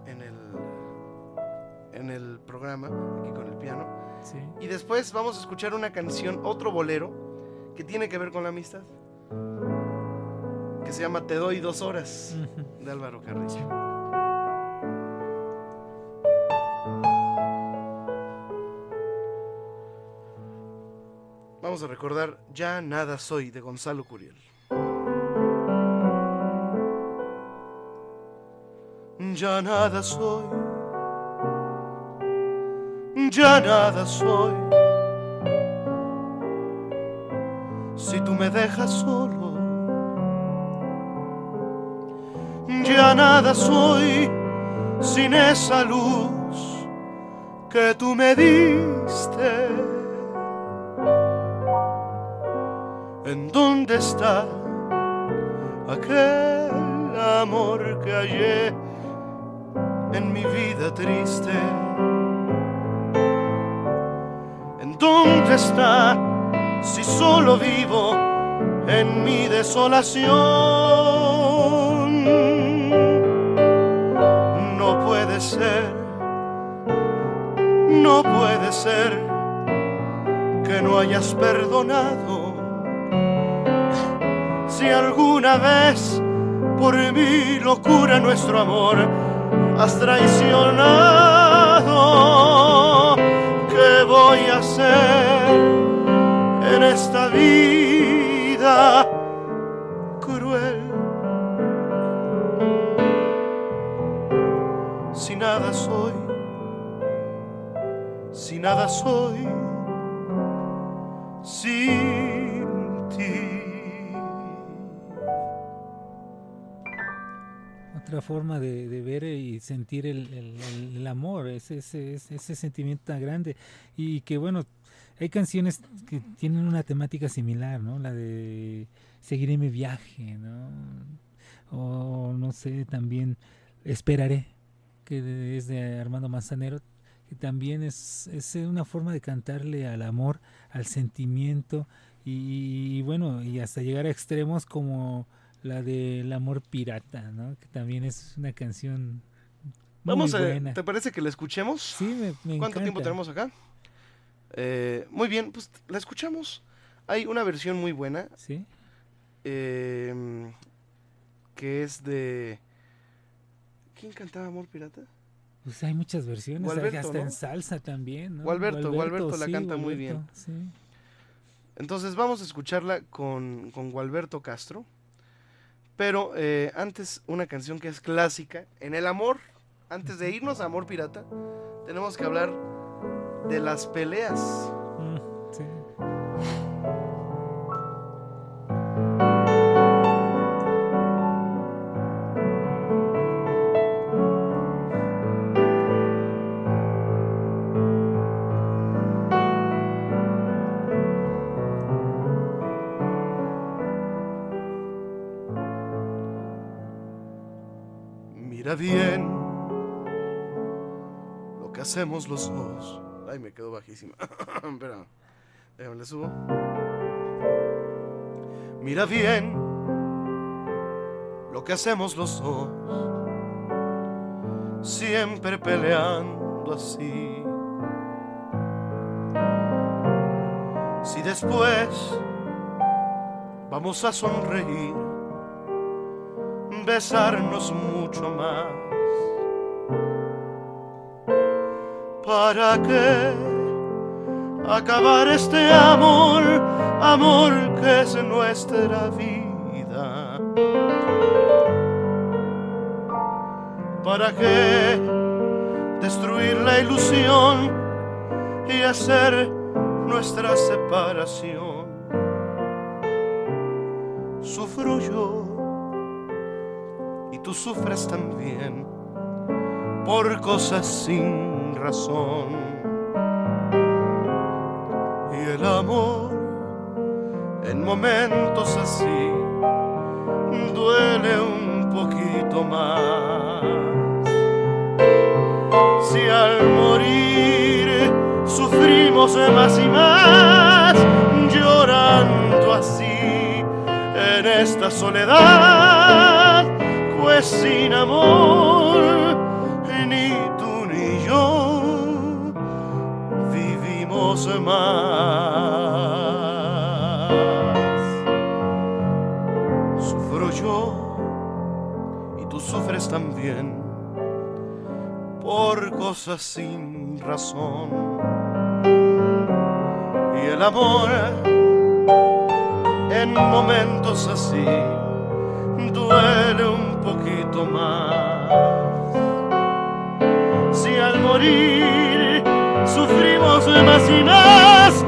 en el en el programa aquí con el piano. Sí. y después vamos a escuchar una canción otro bolero que tiene que ver con la amistad que se llama Te doy dos horas de Álvaro Carrillo Vamos a recordar Ya nada soy de Gonzalo Curiel. Ya nada soy. Ya nada soy. Si tú me dejas solo. Ya nada soy sin esa luz que tú me diste. ¿En dónde está aquel amor que hallé en mi vida triste. ¿En dónde está si solo vivo en mi desolación? No puede ser, no puede ser que no hayas perdonado. Si alguna vez por mi locura nuestro amor has traicionado, ¿qué voy a hacer en esta vida cruel? Si nada soy, si nada soy sin Otra forma de, ver y sentir el, el- amor, ese, ese, sentimiento tan grande. Y que bueno, hay canciones que tienen una temática similar, ¿no? La de Seguiré mi viaje, ¿no? O no sé, también Esperaré, que es de Armando Manzanero, que también es, es una forma de cantarle al amor, al sentimiento y bueno, y hasta llegar a extremos como la del amor pirata, ¿no? Que también es una canción muy Vamos a, buena. ¿te parece que la escuchemos? Sí, me, me ¿Cuánto tiempo tenemos acá? Eh, muy bien, pues la escuchamos. Hay una versión muy buena. Sí. eh, que es de. ¿Quién cantaba Amor Pirata? Pues hay muchas versiones, hay Gualberto, hasta ¿no? en salsa también, ¿no? Gualberto, Gualberto la sí, canta muy bien. sí. Entonces vamos a escucharla con, con Gualberto Castro. Pero eh, antes una canción que es clásica. En el amor, antes de irnos a Amor Pirata, tenemos que hablar de las peleas. Mira bien lo que hacemos los dos. Ay, me quedó bajísima. <coughs> Espera, déjame le subo. Mira bien lo que hacemos los dos. Siempre peleando así. Si después vamos a sonreír besarnos mucho más. ¿Para qué acabar este amor, amor que es nuestra vida? ¿Para qué destruir la ilusión y hacer nuestra separación? Sufro yo tú sufres también por cosas sin razón. Y el amor en momentos así duele un poquito más. Si al morir sufrimos más y más, llorando así en esta soledad, sin amor ni tú ni yo vivimos más. Sufro yo y tú sufres también por cosas sin razón. Y el amor en momentos así duele un poquito más. Si al morir sufrimos más y más,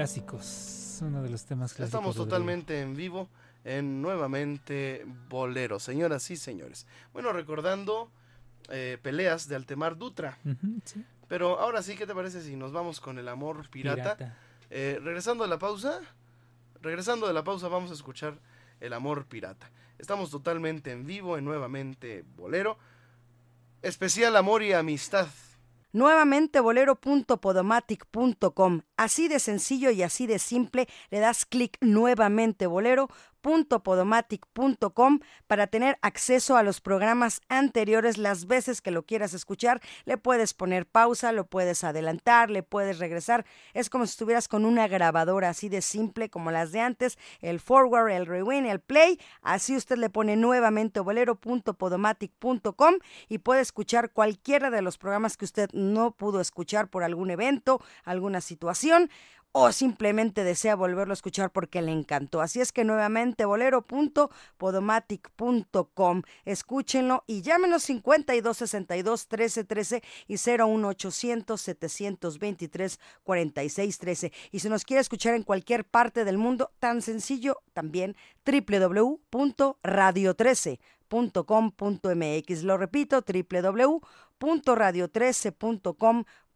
clásicos, uno de los temas clásicos. Estamos totalmente en vivo en nuevamente Bolero, señoras y señores. Bueno, recordando eh, peleas de Altemar Dutra. Sí. Pero ahora sí, ¿qué te parece si nos vamos con el amor pirata? Pirata. Eh, regresando de la pausa, regresando de la pausa vamos a escuchar el amor pirata. Estamos totalmente en vivo en nuevamente Bolero. Especial amor y amistad. Nuevamente bolero.podomatic.com. Así de sencillo y así de simple, le das clic nuevamente bolero.podomatic.com para tener acceso a los programas anteriores las veces que lo quieras escuchar. Le puedes poner pausa, lo puedes adelantar, le puedes regresar. Es como si estuvieras con una grabadora así de simple como las de antes, el forward, el rewind, el play. Así usted le pone nuevamente bolero.podomatic.com y puede escuchar cualquiera de los programas que usted no pudo escuchar por algún evento, alguna situación o simplemente desea volverlo a escuchar porque le encantó. Así es que nuevamente bolero.podomatic.com. Escúchenlo y llámenos 52 62 13 13 y 01800 723 46 13. Y si nos quiere escuchar en cualquier parte del mundo, tan sencillo también www.radio13.com.mx. Lo repito, www.radio13.com.mx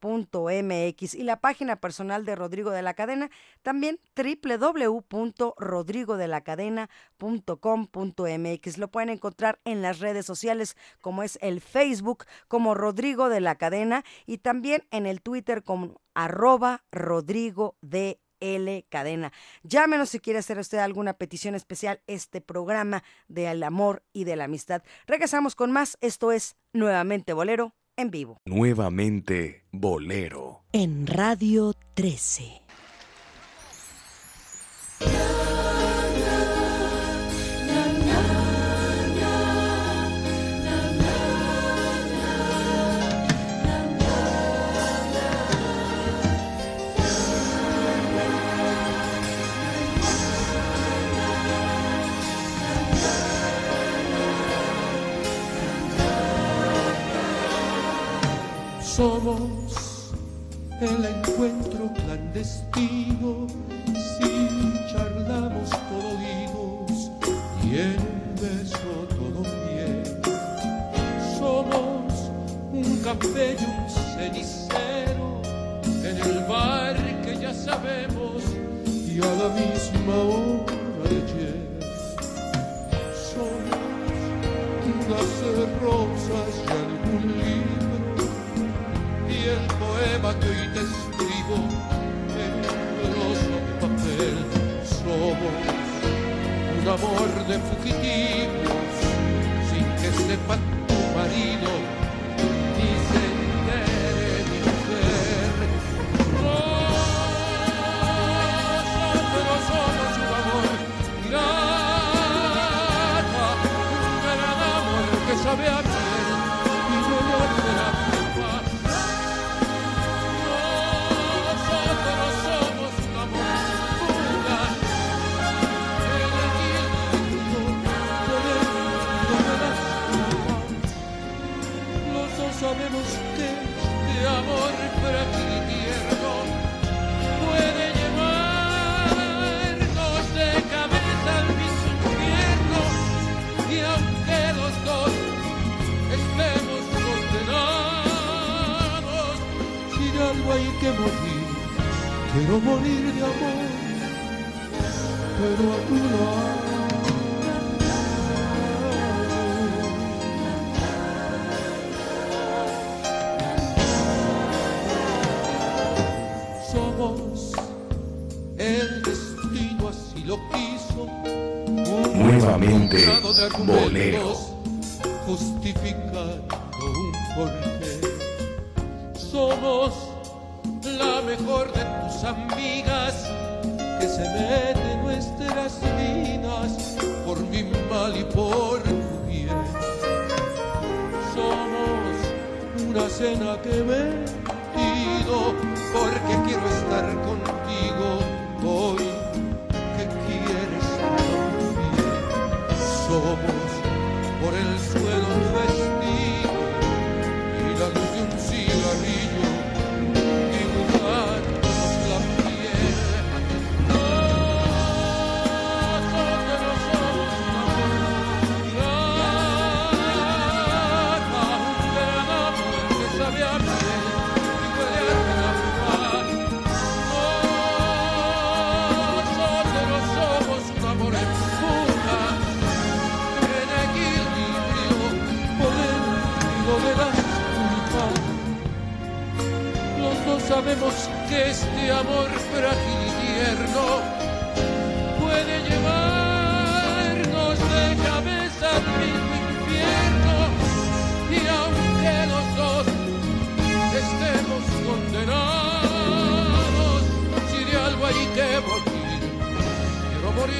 y la página personal de Rodrigo de la Cadena también www.rodrigodelacadena.com.mx. Lo pueden encontrar en las redes sociales como es el Facebook como Rodrigo de la Cadena y también en el Twitter como arroba Rodrigo de L Cadena. Llámenos si quiere hacer usted alguna petición especial este programa del amor y de la amistad. Regresamos con más. Esto es Nuevamente Bolero en vivo. Nuevamente Bolero. En Radio 13. Somos el encuentro clandestino si charlamos todo oídos y en un beso todo miel. Somos un café y un cenicero en el bar que ya sabemos y a la misma hora de. Somos unas rosas que hoy te escribo en de papel. Somos un amor de fugitivos sin que sepa tu marido hay que morir, quiero morir de amor, pero a tu lado.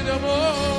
Amor.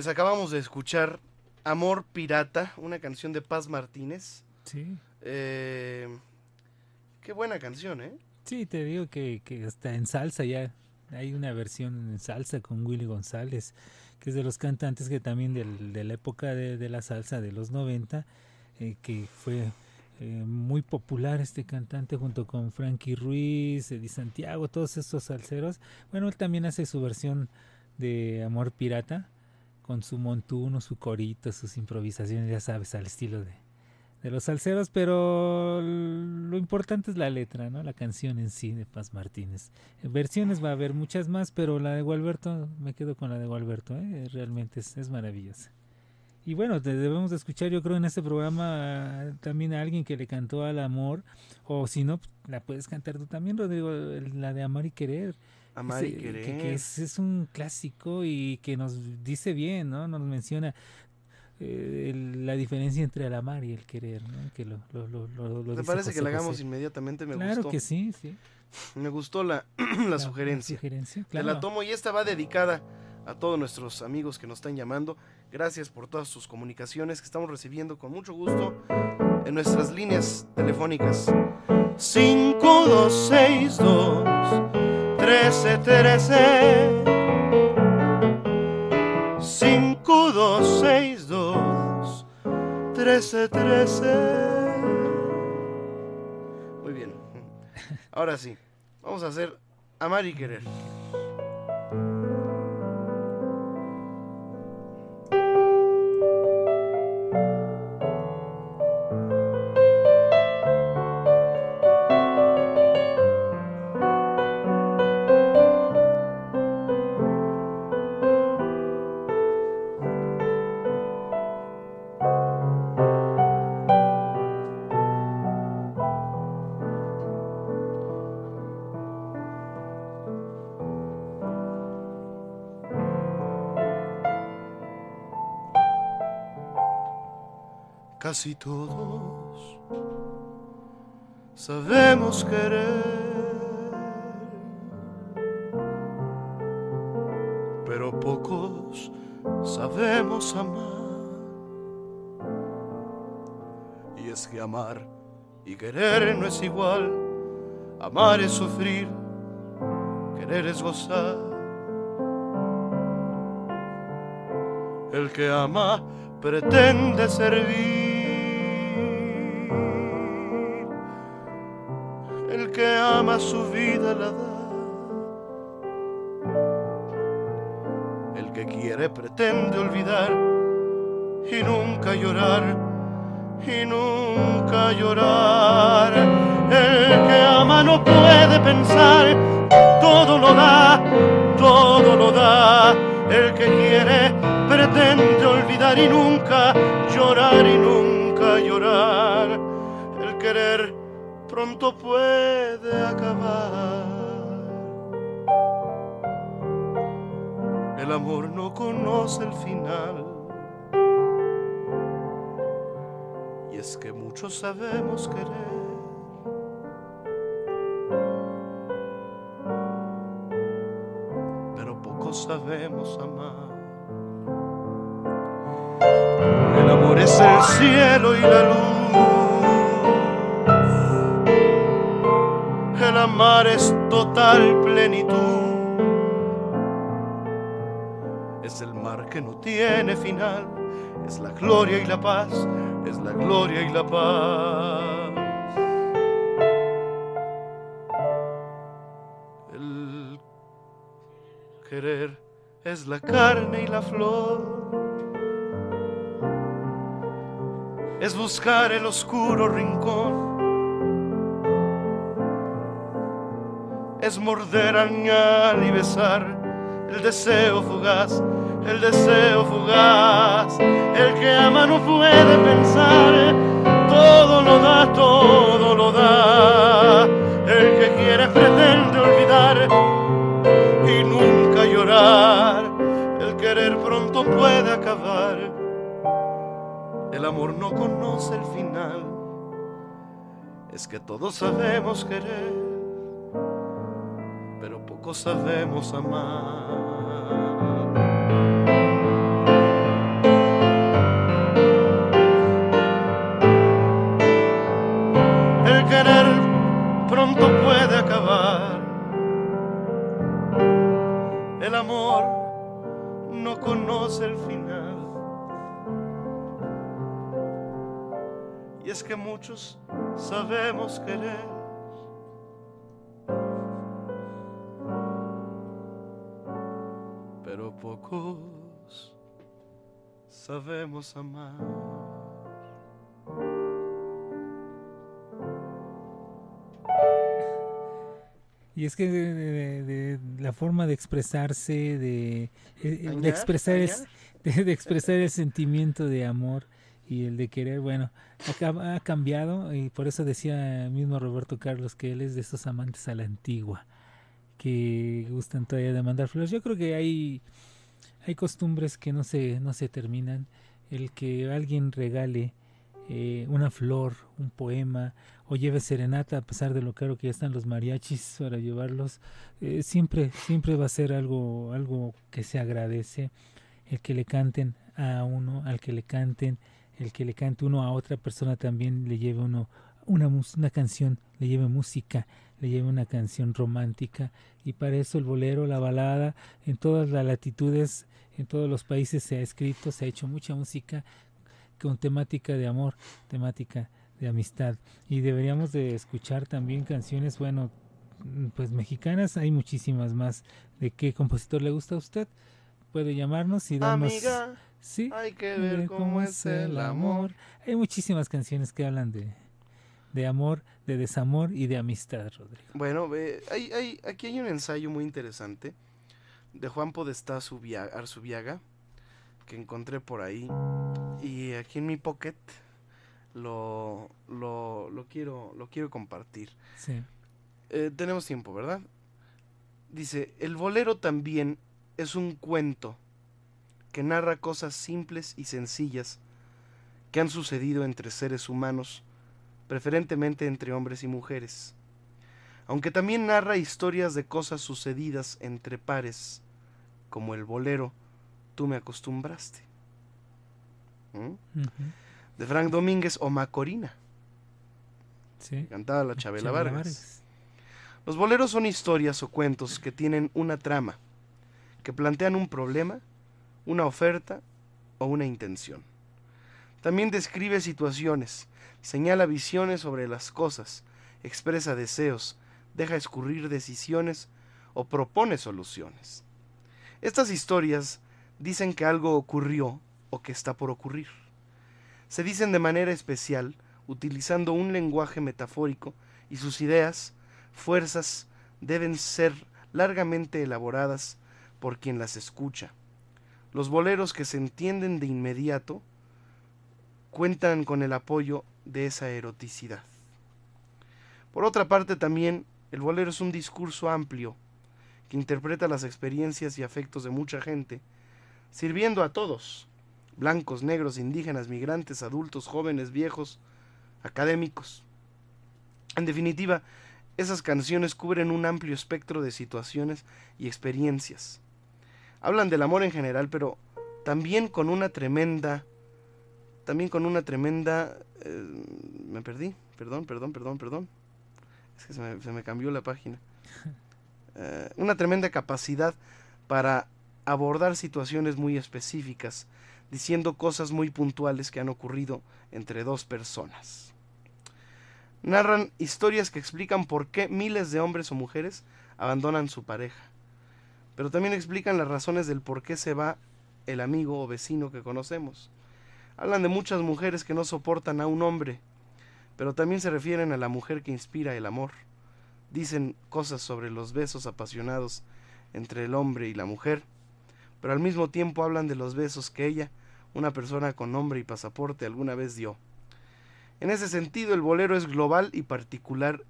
Pues acabamos de escuchar Amor Pirata, una canción de Paz Martínez. Sí. Eh, qué buena canción, ¿eh? Sí, te digo que, que hasta en salsa ya hay una versión en salsa con Willy González, que es de los cantantes que también del- de la época de, de la salsa de los 90, eh, que fue eh, muy popular este cantante junto con Frankie Ruiz, Eddie Santiago, todos estos salseros. Bueno, él también hace su versión de Amor Pirata con su montuno, su corito, sus improvisaciones, ya sabes, al estilo de, de los salseros, pero lo importante es la letra, ¿no? La canción en sí de Paz Martínez. Versiones va a haber muchas más, pero la de Gualberto, me quedo con la de Gualberto, ¿eh? realmente es, es maravillosa. Y bueno, te debemos de escuchar, yo creo, en este programa también a alguien que le cantó al amor, o si no, pues, la puedes cantar tú también, Rodrigo, la de Amar y Querer. Amar y Ese- que- Que, Querer. es, es un clásico y que nos dice bien, ¿no? Nos menciona eh, el- la diferencia entre el amar y el querer, ¿no? Que lo, lo, lo, lo- lo ¿Te parece José que la hagamos José. inmediatamente? Me Claro gustó. que sí, sí. Me gustó la, <clears throat> la, la sugerencia. sugerencia, Te la tomo y esta va dedicada a todos nuestros amigos que nos están llamando. Gracias por todas sus comunicaciones que estamos recibiendo con mucho gusto en nuestras líneas telefónicas. 5262 1313 5262 1313 Muy bien. Ahora sí, vamos a hacer Amar y Querer. Casi todos sabemos querer, pero pocos sabemos amar. Y es que amar y querer no es igual, amar es sufrir, querer es gozar. El que ama pretende servir. Su vida la da. El que quiere pretende olvidar y nunca llorar, y nunca llorar. El que ama no puede pensar, todo lo da, todo lo da. El que quiere pretende olvidar y nunca pronto puede acabar. El amor no conoce el final. Y es que muchos sabemos querer. Pero pocos sabemos amar. El amor es el cielo y la luz. Es total plenitud. Es el mar que no tiene final, es la gloria y la paz, es la gloria y la paz. El querer es la carne y la flor. Es buscar el oscuro rincón. Es morder, añar y besar el deseo fugaz, el deseo fugaz. El que ama no puede pensar, todo lo da, todo lo da. El que quiere pretende olvidar y nunca llorar. El querer pronto puede acabar. El amor no conoce el final. Es que todos sabemos querer, poco sabemos amar. El querer pronto puede acabar. El amor no conoce el final. Y es que muchos sabemos querer. Pocos sabemos amar. Y es que de, de- de- de la forma de expresarse, de, eh, de Añar, expresar es- añar. <laughs> de, de expresar el sentimiento de amor y el de querer, bueno, ha, ha cambiado y por eso decía mismo Roberto Carlos que él es de esos amantes a la antigua que gustan todavía de mandar flores. Yo creo que hay hay costumbres que no se no se terminan. El que alguien regale eh, una flor, un poema o lleve serenata a pesar de lo caro que ya están los mariachis para llevarlos, eh, siempre siempre va a ser algo algo que se agradece el que le canten a uno, al que le canten, el que le cante uno a otra persona también le lleve uno una, una canción, le lleve música, le lleve una canción romántica y para eso el bolero, la balada, en todas las latitudes, en todos los países se ha escrito, se ha hecho mucha música con temática de amor, temática de amistad y deberíamos de escuchar también canciones, bueno, pues mexicanas, hay muchísimas más. ¿De qué compositor le gusta a usted? Puede llamarnos y darnos Amiga, sí, hay que ver cómo es el amor. Hay muchísimas canciones que hablan de, de amor, de desamor y de amistad, Rodrigo. Bueno, hay, hay, aquí hay un ensayo muy interesante de Juan Podestá Zubia- Arzubiaga que encontré por ahí y aquí en mi pocket lo, lo, lo quiero, lo quiero compartir. Sí. Eh, tenemos tiempo, ¿verdad? Dice, el bolero también es un cuento que narra cosas simples y sencillas que han sucedido entre seres humanos, preferentemente entre hombres y mujeres, aunque también narra historias de cosas sucedidas entre pares, como el bolero Tú me acostumbraste, ¿Mm? de Frank Domínguez o Macorina, Sí. cantada la Chabela Chabela Vargas. Vargas. Los boleros son historias o cuentos que tienen una trama, que plantean un problema, una oferta o una intención. También describe situaciones, señala visiones sobre las cosas, expresa deseos, deja escurrir decisiones o propone soluciones. Estas historias dicen que algo ocurrió o que está por ocurrir. Se dicen de manera especial, utilizando un lenguaje metafórico y sus ideas, fuerzas, deben ser largamente elaboradas por quien las escucha. Los boleros que se entienden de inmediato cuentan con el apoyo de esa eroticidad. Por otra parte también, el bolero es un discurso amplio que interpreta las experiencias y afectos de mucha gente, sirviendo a todos, blancos, negros, indígenas, migrantes, adultos, jóvenes, viejos, académicos. En definitiva, esas canciones cubren un amplio espectro de situaciones y experiencias. Hablan del amor en general, pero también con una tremenda, también con una tremenda, eh, me perdí, perdón, perdón, perdón, perdón. Es que se me, se me cambió la página. <laughs> Eh, una tremenda capacidad para abordar situaciones muy específicas, diciendo cosas muy puntuales que han ocurrido entre dos personas. Narran historias que explican por qué miles de hombres o mujeres abandonan su pareja, pero también explican las razones del por qué se va el amigo o vecino que conocemos. Hablan de muchas mujeres que no soportan a un hombre, pero también se refieren a la mujer que inspira el amor. Dicen cosas sobre los besos apasionados entre el hombre y la mujer, pero al mismo tiempo hablan de los besos que ella, una persona con nombre y pasaporte, alguna vez dio. En ese sentido, el bolero es global y particular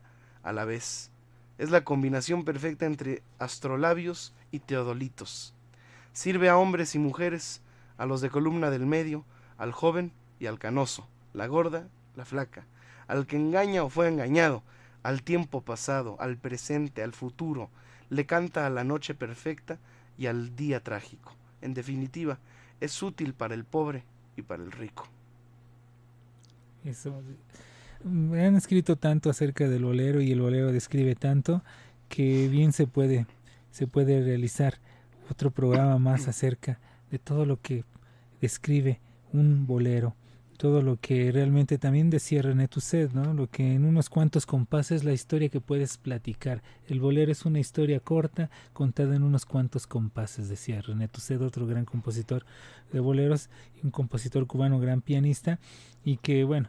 a la vez. Es la combinación perfecta entre astrolabios y teodolitos. Sirve a hombres y mujeres, a los de columna del medio, al joven y al canoso, la gorda, la flaca, al que engaña o fue engañado, al tiempo pasado, al presente, al futuro, le canta a la noche perfecta y al día trágico. En definitiva, es útil para el pobre y para el rico. Eso. Me han escrito tanto acerca del bolero y el bolero describe tanto que bien se puede se puede realizar otro programa más <clears throat> acerca de todo lo que describe un bolero, todo lo que realmente también decía René Tusset, ¿no? Lo que en unos cuantos compases la historia que puedes platicar. El bolero es una historia corta contada en unos cuantos compases, decía René Tusset, otro gran compositor de boleros un compositor cubano, gran pianista y que bueno,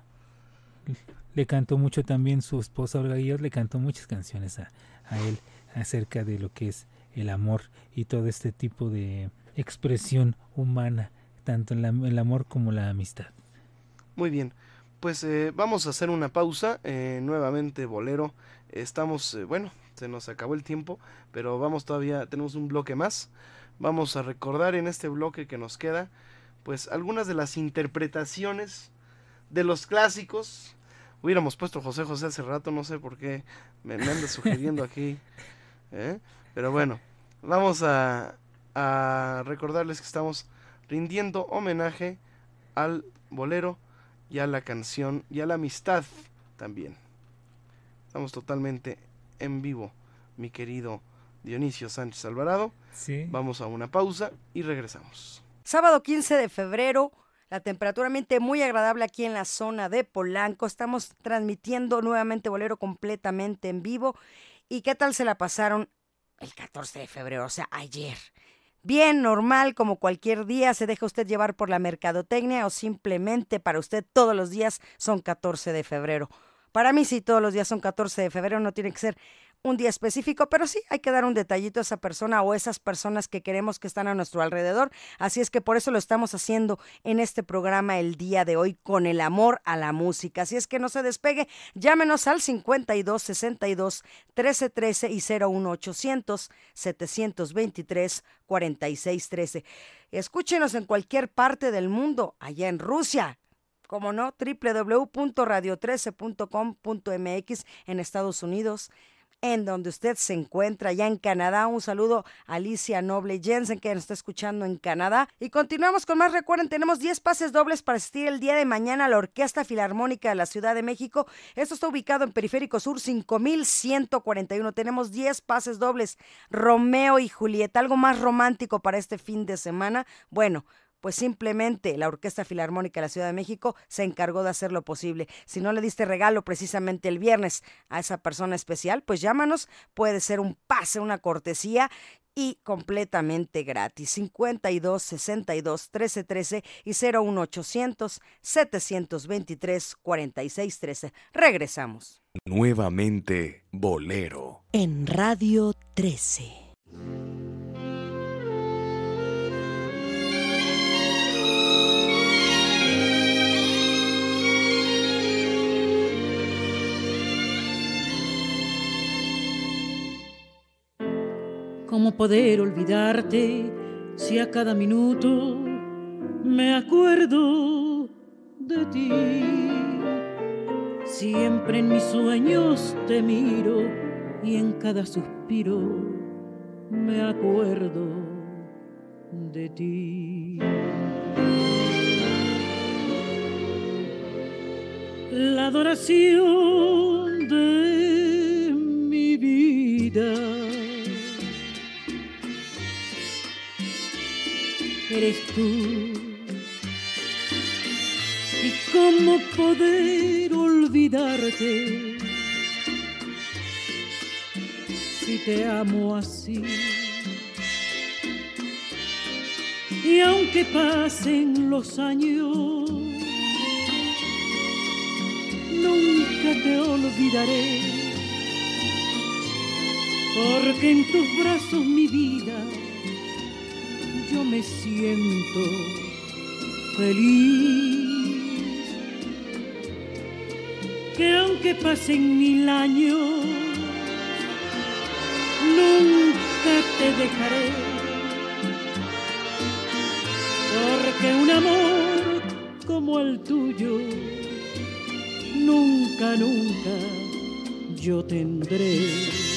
le cantó mucho también su esposa Olga Guillot, le cantó muchas canciones a él acerca de lo que es el amor y todo este tipo de expresión humana, tanto el amor como la amistad. Muy bien, pues eh, vamos a hacer una pausa. eh, nuevamente, bolero. Estamos, eh, bueno, se nos acabó el tiempo, pero vamos todavía, tenemos un bloque más. Vamos a recordar en este bloque que nos queda, pues algunas de las interpretaciones de los clásicos. Hubiéramos puesto José José hace rato, no sé por qué me, me anda sugiriendo aquí. ¿eh? Pero bueno, vamos a recordarles que estamos rindiendo homenaje al bolero y a la canción y a la amistad también. Estamos totalmente en vivo, mi querido Dionisio Sánchez Alvarado. Sí. Vamos a una pausa y regresamos. Sábado 15 de febrero, la temperatura ambiente muy agradable aquí en la zona de Polanco. Estamos transmitiendo nuevamente Bolero completamente en vivo. ¿Y qué tal se la pasaron el 14 de febrero? O sea, ayer. Bien, normal, como cualquier día, se deja usted llevar por la mercadotecnia o simplemente para usted todos los días son 14 de febrero. Para mí sí, todos los días son 14 de febrero, no tiene que ser un día específico, pero sí hay que dar un detallito a esa persona o esas personas que queremos que están a nuestro alrededor. Así es que por eso lo estamos haciendo en este programa el día de hoy con el amor a la música. Así es que no se despegue, llámenos al 52 62 13 13 y 01 800 723 46 13. Escúchenos en cualquier parte del mundo, allá en Rusia, como no, www.radio13.com.mx en Estados Unidos, en donde usted se encuentra, ya en Canadá. Un saludo a Alicia Noble Jensen, que nos está escuchando en Canadá. Y continuamos con más. Recuerden, tenemos 10 pases dobles para asistir el día de mañana a la Orquesta Filarmónica de la Ciudad de México. Esto está ubicado en Periférico Sur 5141. Tenemos 10 pases dobles. Romeo y Julieta, algo más romántico para este fin de semana. Bueno, pues simplemente la Orquesta Filarmónica de la Ciudad de México se encargó de hacer lo posible. Si no le diste regalo precisamente el viernes a esa persona especial, pues llámanos, puede ser un pase, una cortesía y completamente gratis. 52 62 13 13 y 01800 723 46 13. Regresamos. Nuevamente, Bolero. En Radio 13. ¿Cómo poder olvidarte si a cada minuto me acuerdo de ti? Siempre en mis sueños te miro y en cada suspiro me acuerdo de ti. La adoración de eres tú. ¿Y cómo poder olvidarte si te amo así? Y aunque pasen los años, nunca te olvidaré, porque en tus brazos mi vida yo me siento feliz. Que aunque pasen mil años, nunca te dejaré, porque un amor como el tuyo, nunca, nunca yo tendré.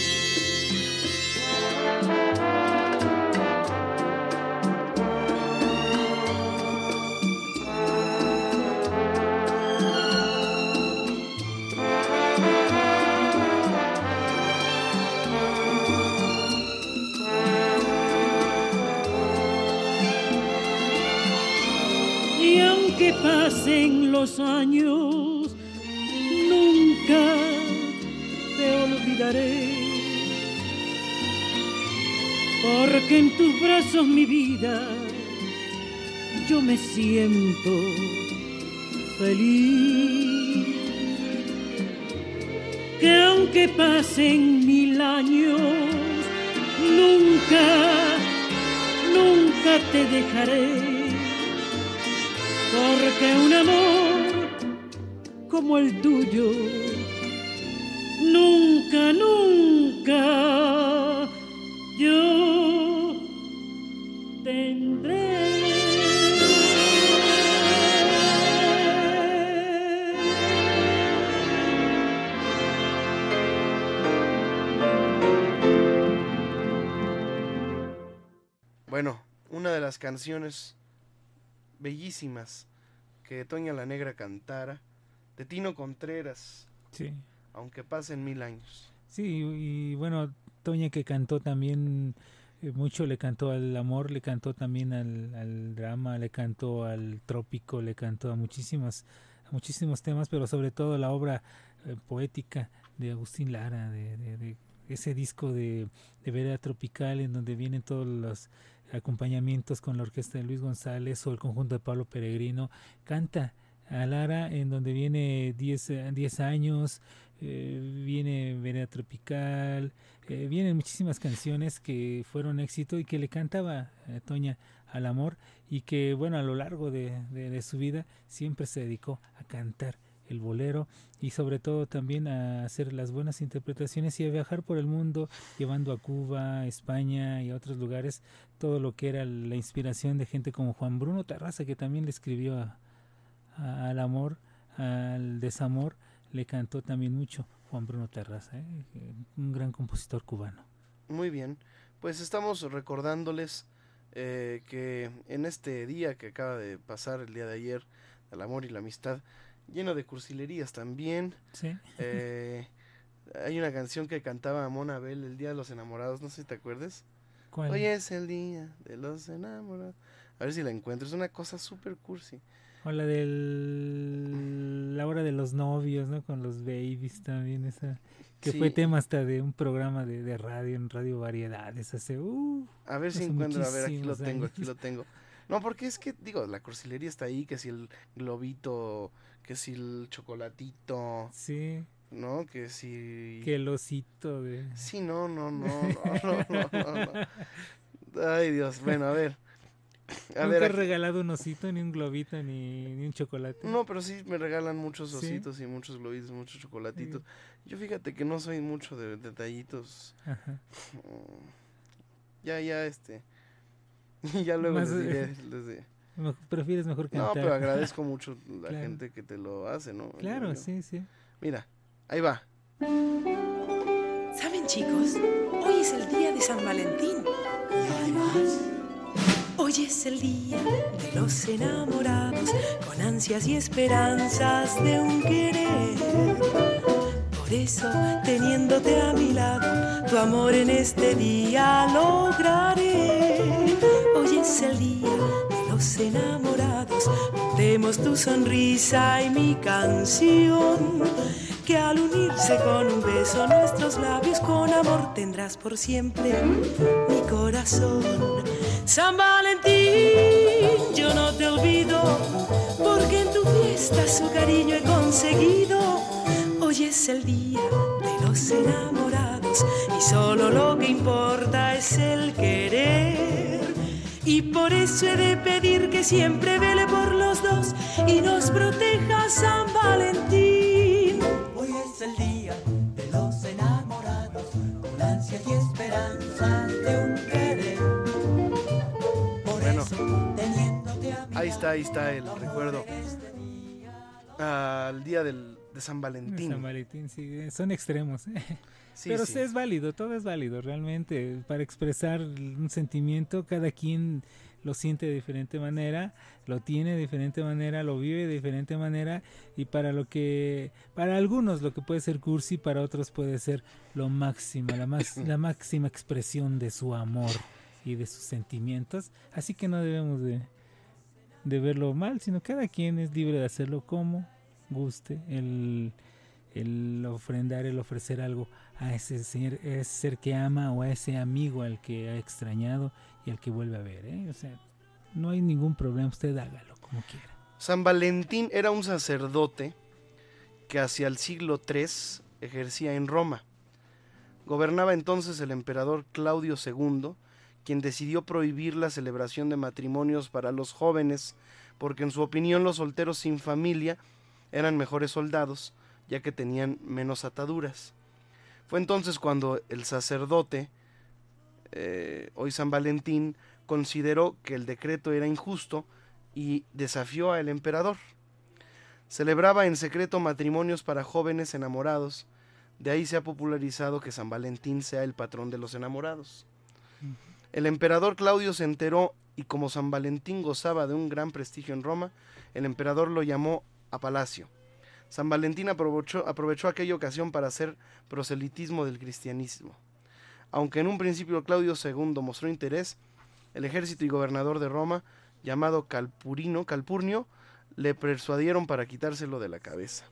Años, nunca te olvidaré. Porque en tus brazos mi vida yo me siento feliz. Que aunque pasen mil años, nunca, nunca te dejaré porque un amor como el tuyo nunca, nunca yo tendré. Bueno, una de las canciones bellísimas que Toña la Negra cantara, de Tino Contreras, Sí. aunque pasen mil años. Sí, y bueno, Toña que cantó también eh, mucho, le cantó al amor, le cantó también al, al drama, le cantó al trópico, le cantó a muchísimos, a muchísimos temas, pero sobre todo la obra eh, poética de Agustín Lara, de, de- de ese disco de, de Vereda Tropical, en donde vienen todos los acompañamientos con la orquesta de Luis González o el conjunto de Pablo Peregrino, canta a Lara en donde viene 10 eh, 10 años, eh, viene Vereda Tropical, eh, vienen muchísimas canciones que fueron éxito y que le cantaba eh, Toña al amor y que bueno a lo largo de, de- su vida siempre se dedicó a cantar el bolero y sobre todo también a hacer las buenas interpretaciones y a viajar por el mundo llevando a Cuba, España y a otros lugares todo lo que era la inspiración de gente como Juan Bruno Tarraza que también le escribió a- a- al amor, al desamor, le cantó también mucho Juan Bruno Terraza, ¿eh? Un gran compositor cubano. Muy bien, pues estamos recordándoles eh, que en este día que acaba de pasar, el día de ayer, del amor y la amistad, lleno de cursilerías también. Sí. eh, hay una canción que cantaba Mona Bell, El Día de los Enamorados, no sé si te acuerdas. ¿Cuál? Hoy es el día de los enamorados. A ver si la encuentro, es una cosa súper cursi. O la del. La hora de los novios, ¿no? Con los babies también, esa. Que fue tema hasta de un programa de, de radio, en Radio Variedades, hace. Uh, a ver si encuentro, a ver, aquí lo tengo, aquí lo tengo. No, porque es que, digo, la cursilería está ahí, que si el globito, que si el chocolatito. Sí. ¿No? Que si. Que el osito de. Sí, no, no, no, no, no, no, no. <laughs> Ay, Dios, bueno, a ver. <laughs> A Nunca ver, he aquí- regalado un osito, ni un globito, ni, ni un chocolate. No, pero sí me regalan muchos ¿Sí? ositos y muchos globitos, muchos chocolatitos. Yo fíjate que no soy mucho de detallitos. Ajá. Mm, Ya, ya, este. <laughs> ya luego Más, les diré. les diré. <laughs> Mejor- prefieres mejor No, cantar. pero agradezco mucho la Claro. gente que te lo hace, ¿no? Claro, Yo- yo- sí, sí. Mira, ahí va. ¿Saben chicos? Hoy es el día de San Valentín. Y además, hoy es el día de los enamorados, con ansias y esperanzas de un querer. Por eso, teniéndote a mi lado, tu amor en este día lograré. Hoy es el día los enamorados. Demos tu sonrisa y mi canción, que al unirse con un beso nuestros labios con amor tendrás por siempre mi corazón. San Valentín, yo no te olvido, porque en tu fiesta su cariño he conseguido. Hoy es el día de los enamorados y solo lo que importa es el querer. Y por eso he de pedir que siempre vele por los dos y nos proteja San Valentín. Hoy es el día de los enamorados, con ansia y esperanza Ahí está, ahí está el recuerdo. Al día del, de San Valentín. San Valentín, sí, son extremos. ¿eh? Sí, Pero sí. es válido, todo es válido, realmente. Para expresar un sentimiento, cada quien lo siente de diferente manera, lo tiene de diferente manera, lo vive de diferente manera y para lo que para algunos lo que puede ser cursi, para otros puede ser lo máximo, la más <coughs> la máxima expresión de su amor y de sus sentimientos, así que no debemos de de verlo mal, sino cada quien es libre de hacerlo como guste, el, el ofrendar, el ofrecer algo a ese ser, ese ser que ama o a ese amigo al que ha extrañado y al que vuelve a ver. ¿eh? O sea, no hay ningún problema, usted hágalo como quiera. San Valentín era un sacerdote que hacia el siglo III ejercía en Roma. Gobernaba entonces el emperador Claudio II, quien decidió prohibir la celebración de matrimonios para los jóvenes, porque en su opinión los solteros sin familia eran mejores soldados, ya que tenían menos ataduras. Fue entonces cuando el sacerdote, eh, hoy San Valentín, consideró que el decreto era injusto y desafió al emperador. Celebraba en secreto matrimonios para jóvenes enamorados, de ahí se ha popularizado que San Valentín sea el patrón de los enamorados. El emperador Claudio se enteró y como San Valentín gozaba de un gran prestigio en Roma, el emperador lo llamó a palacio. San Valentín aprovechó, aquella ocasión para hacer proselitismo del cristianismo. Aunque en un principio Claudio II mostró interés, el ejército y gobernador de Roma, llamado Calpurino, Calpurnio, le persuadieron para quitárselo de la cabeza.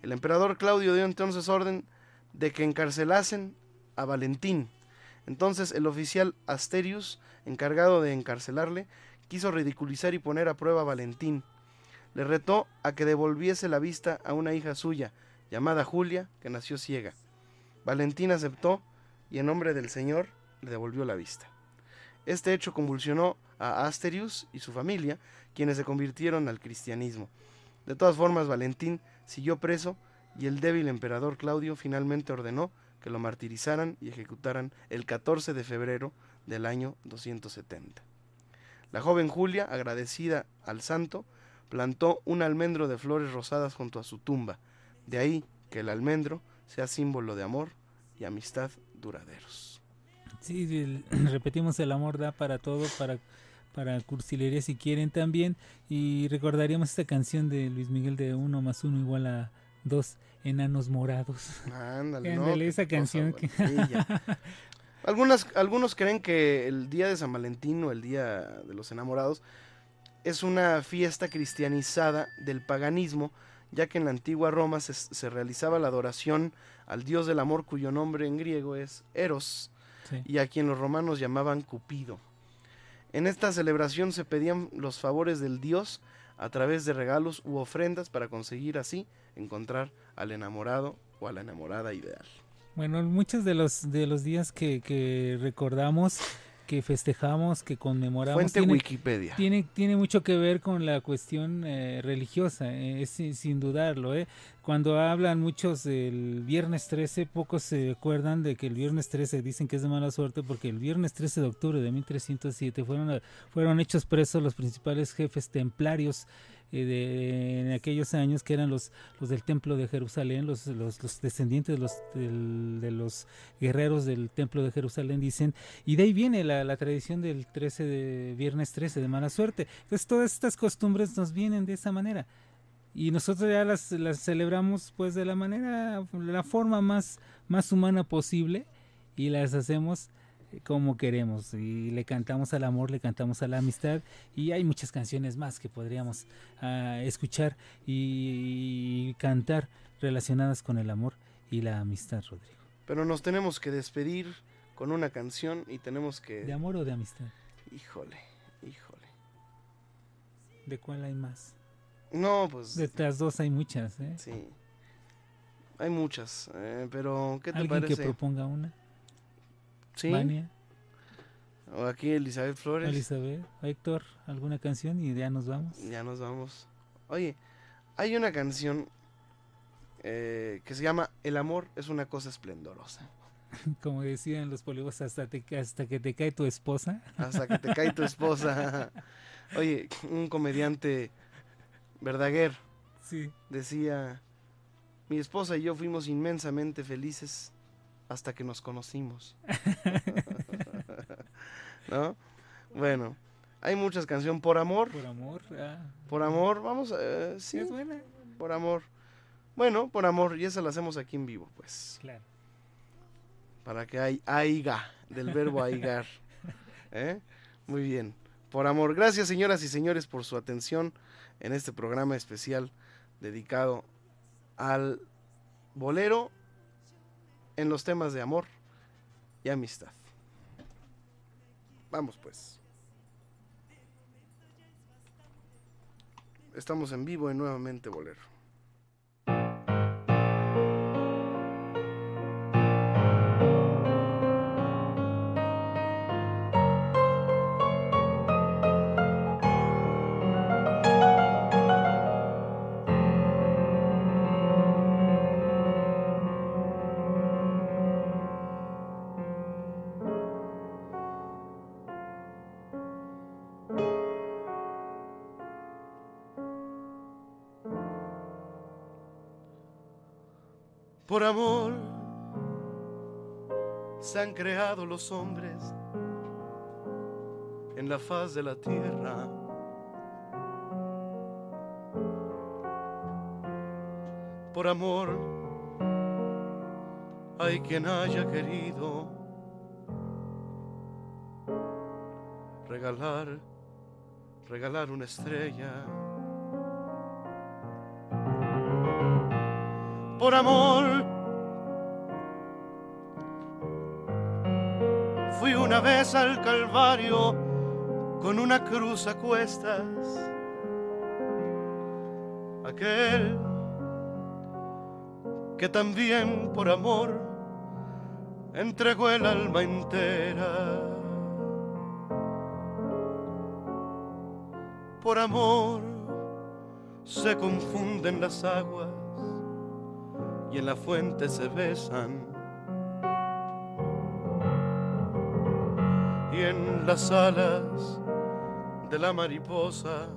El emperador Claudio dio entonces orden de que encarcelasen a Valentín. Entonces el oficial Asterius, encargado de encarcelarle, quiso ridiculizar y poner a prueba a Valentín. Le retó a que devolviese la vista a una hija suya, llamada Julia, que nació ciega. Valentín aceptó y en nombre del Señor le devolvió la vista. Este hecho convulsionó a Asterius y su familia, quienes se convirtieron al cristianismo. De todas formas, Valentín siguió preso y el débil emperador Claudio finalmente ordenó que lo martirizaran y ejecutaran el 14 de febrero del año 270. La joven Julia, agradecida al santo, plantó un almendro de flores rosadas junto a su tumba, de ahí que el almendro sea símbolo de amor y amistad duraderos. Sí, <clears throat> repetimos, el amor da para todo, para, para cursilería si quieren también. Y recordaríamos esta canción de Luis Miguel de uno más uno igual a dos enanos morados. Ándale, ¿no? Esa canción que... <laughs> Algunas, algunos creen que el día de San Valentín o el día de los enamorados es una fiesta cristianizada del paganismo, ya que en la antigua Roma se, se realizaba la adoración al dios del amor cuyo nombre en griego es Eros, Sí. y a quien los romanos llamaban Cupido. En esta celebración se pedían los favores del dios a través de regalos u ofrendas para conseguir así encontrar al enamorado o a la enamorada ideal. Bueno, muchos de los de los días que, que recordamos, que festejamos, que conmemoramos, Fuente Wikipedia. Tiene, tiene mucho que ver con la cuestión eh, religiosa, eh, es sin, dudarlo. eh. Cuando hablan muchos del viernes 13, pocos se acuerdan de que el viernes 13 dicen que es de mala suerte porque el viernes 13 de octubre de 1307 fueron, fueron hechos presos los principales jefes templarios eh, de, en aquellos años que eran los, los del templo de Jerusalén, los, los, descendientes de los, del- de los guerreros del templo de Jerusalén, dicen, y de ahí viene la, la tradición del 13 de viernes 13 de mala suerte. Entonces todas estas costumbres nos vienen de esa manera. Y nosotros ya las, las celebramos pues de la manera, la forma más, más humana posible y las hacemos como queremos y le cantamos al amor, le cantamos a la amistad y hay muchas canciones más que podríamos ah, escuchar y, cantar relacionadas con el amor y la amistad, Rodrigo. Pero nos tenemos que despedir con una canción y tenemos que... ¿De amor o de amistad? Híjole, híjole. ¿De cuál hay más? No, pues... De las dos hay muchas, ¿eh? Sí. Hay muchas, eh, pero ¿qué te ¿Alguien parece? que proponga una? Sí. Vania, O aquí Elizabeth Flores. Elizabeth, Héctor, ¿alguna canción? Y ya nos vamos. Ya nos vamos. Oye, hay una canción eh, que se llama El amor es una cosa esplendorosa. <laughs> Como decían los polígonos, hasta, te, hasta que te cae tu esposa. Hasta que te cae tu esposa. <laughs> Oye, un comediante Verdaguer Sí. decía, mi esposa y yo fuimos inmensamente felices hasta que nos conocimos. <laughs> ¿No? Bueno, hay muchas canciones por amor. Por amor. ah. Por amor, vamos a... sí, Es buena. por amor. Bueno, por amor, y esa la hacemos aquí en vivo, pues. Claro. Para que hay aiga, del verbo aigar. <laughs> ¿Eh? Muy bien. Por amor. Gracias, señoras y señores, por su atención en este programa especial dedicado al bolero en los temas de amor y amistad. Vamos pues. Estamos en vivo en nuevamente bolero. Creado los hombres en la faz de la tierra. Por amor hay quien haya querido regalar, regalar una estrella. por amor. Al Calvario con una cruz a cuestas. Aquel que también por amor entregó el alma entera. Por amor se confunden las aguas y en la fuente se besan. Las alas de la mariposa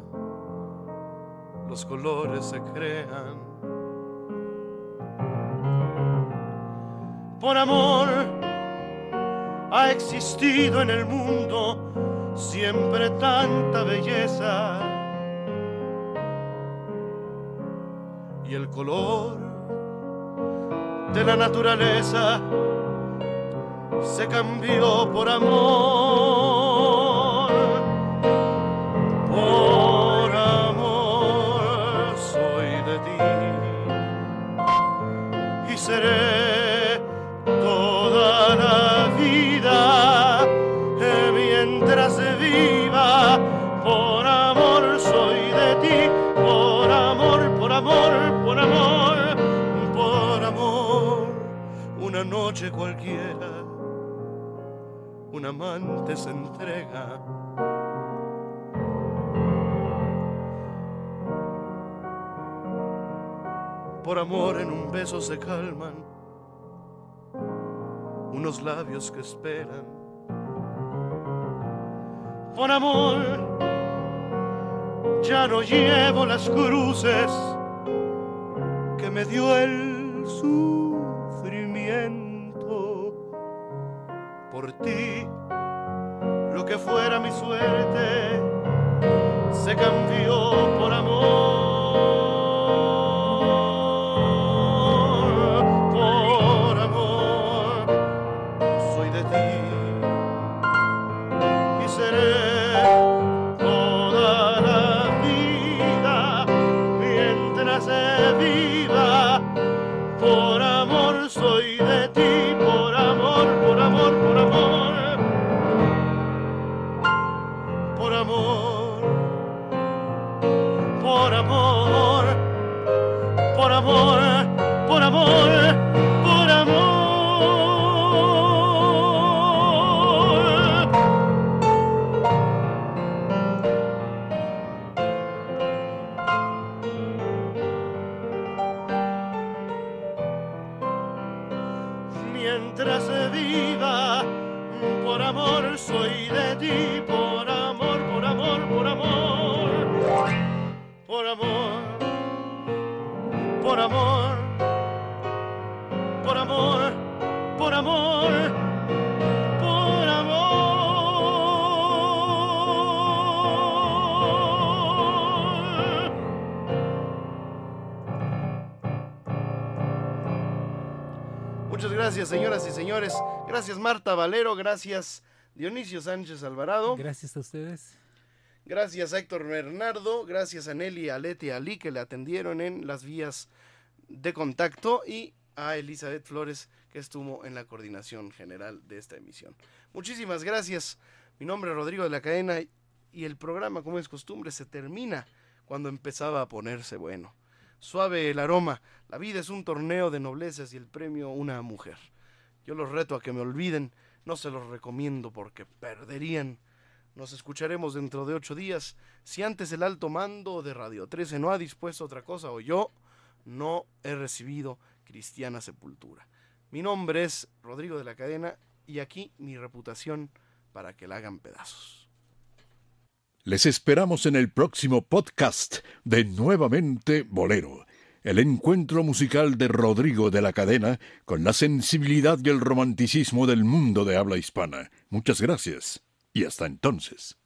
los colores se crean. Por amor ha existido en el mundo siempre tanta belleza. Y el color de la naturaleza se cambió por amor. Cualquiera, un amante se entrega. Por amor en un beso se calman unos labios que esperan. Por amor ya no llevo las cruces que me dio el sufrimiento. Se cambió Gracias, Marta Valero. Gracias, Dionisio Sánchez Alvarado. Gracias a ustedes. Gracias a Héctor Bernardo. Gracias a Nelly, a Leti, a Ali que le atendieron en las vías de contacto. Y a Elizabeth Flores que estuvo en la coordinación general de esta emisión. Muchísimas gracias. Mi nombre es Rodrigo de la Cadena y el programa, como es costumbre, se termina cuando empezaba a ponerse bueno. Suave el aroma. La vida es un torneo de noblezas y el premio una mujer. Yo los reto a que me olviden. No se los recomiendo porque perderían. Nos escucharemos dentro de ocho días. Si antes el alto mando de Radio 13 no ha dispuesto otra cosa o yo no he recibido cristiana sepultura. Mi nombre es Rodrigo de la Cadena y aquí mi reputación para que la hagan pedazos. Les esperamos en el próximo podcast de Nuevamente Bolero, el encuentro musical de Rodrigo de la Cadena con la sensibilidad y el romanticismo del mundo de habla hispana. Muchas gracias y hasta entonces.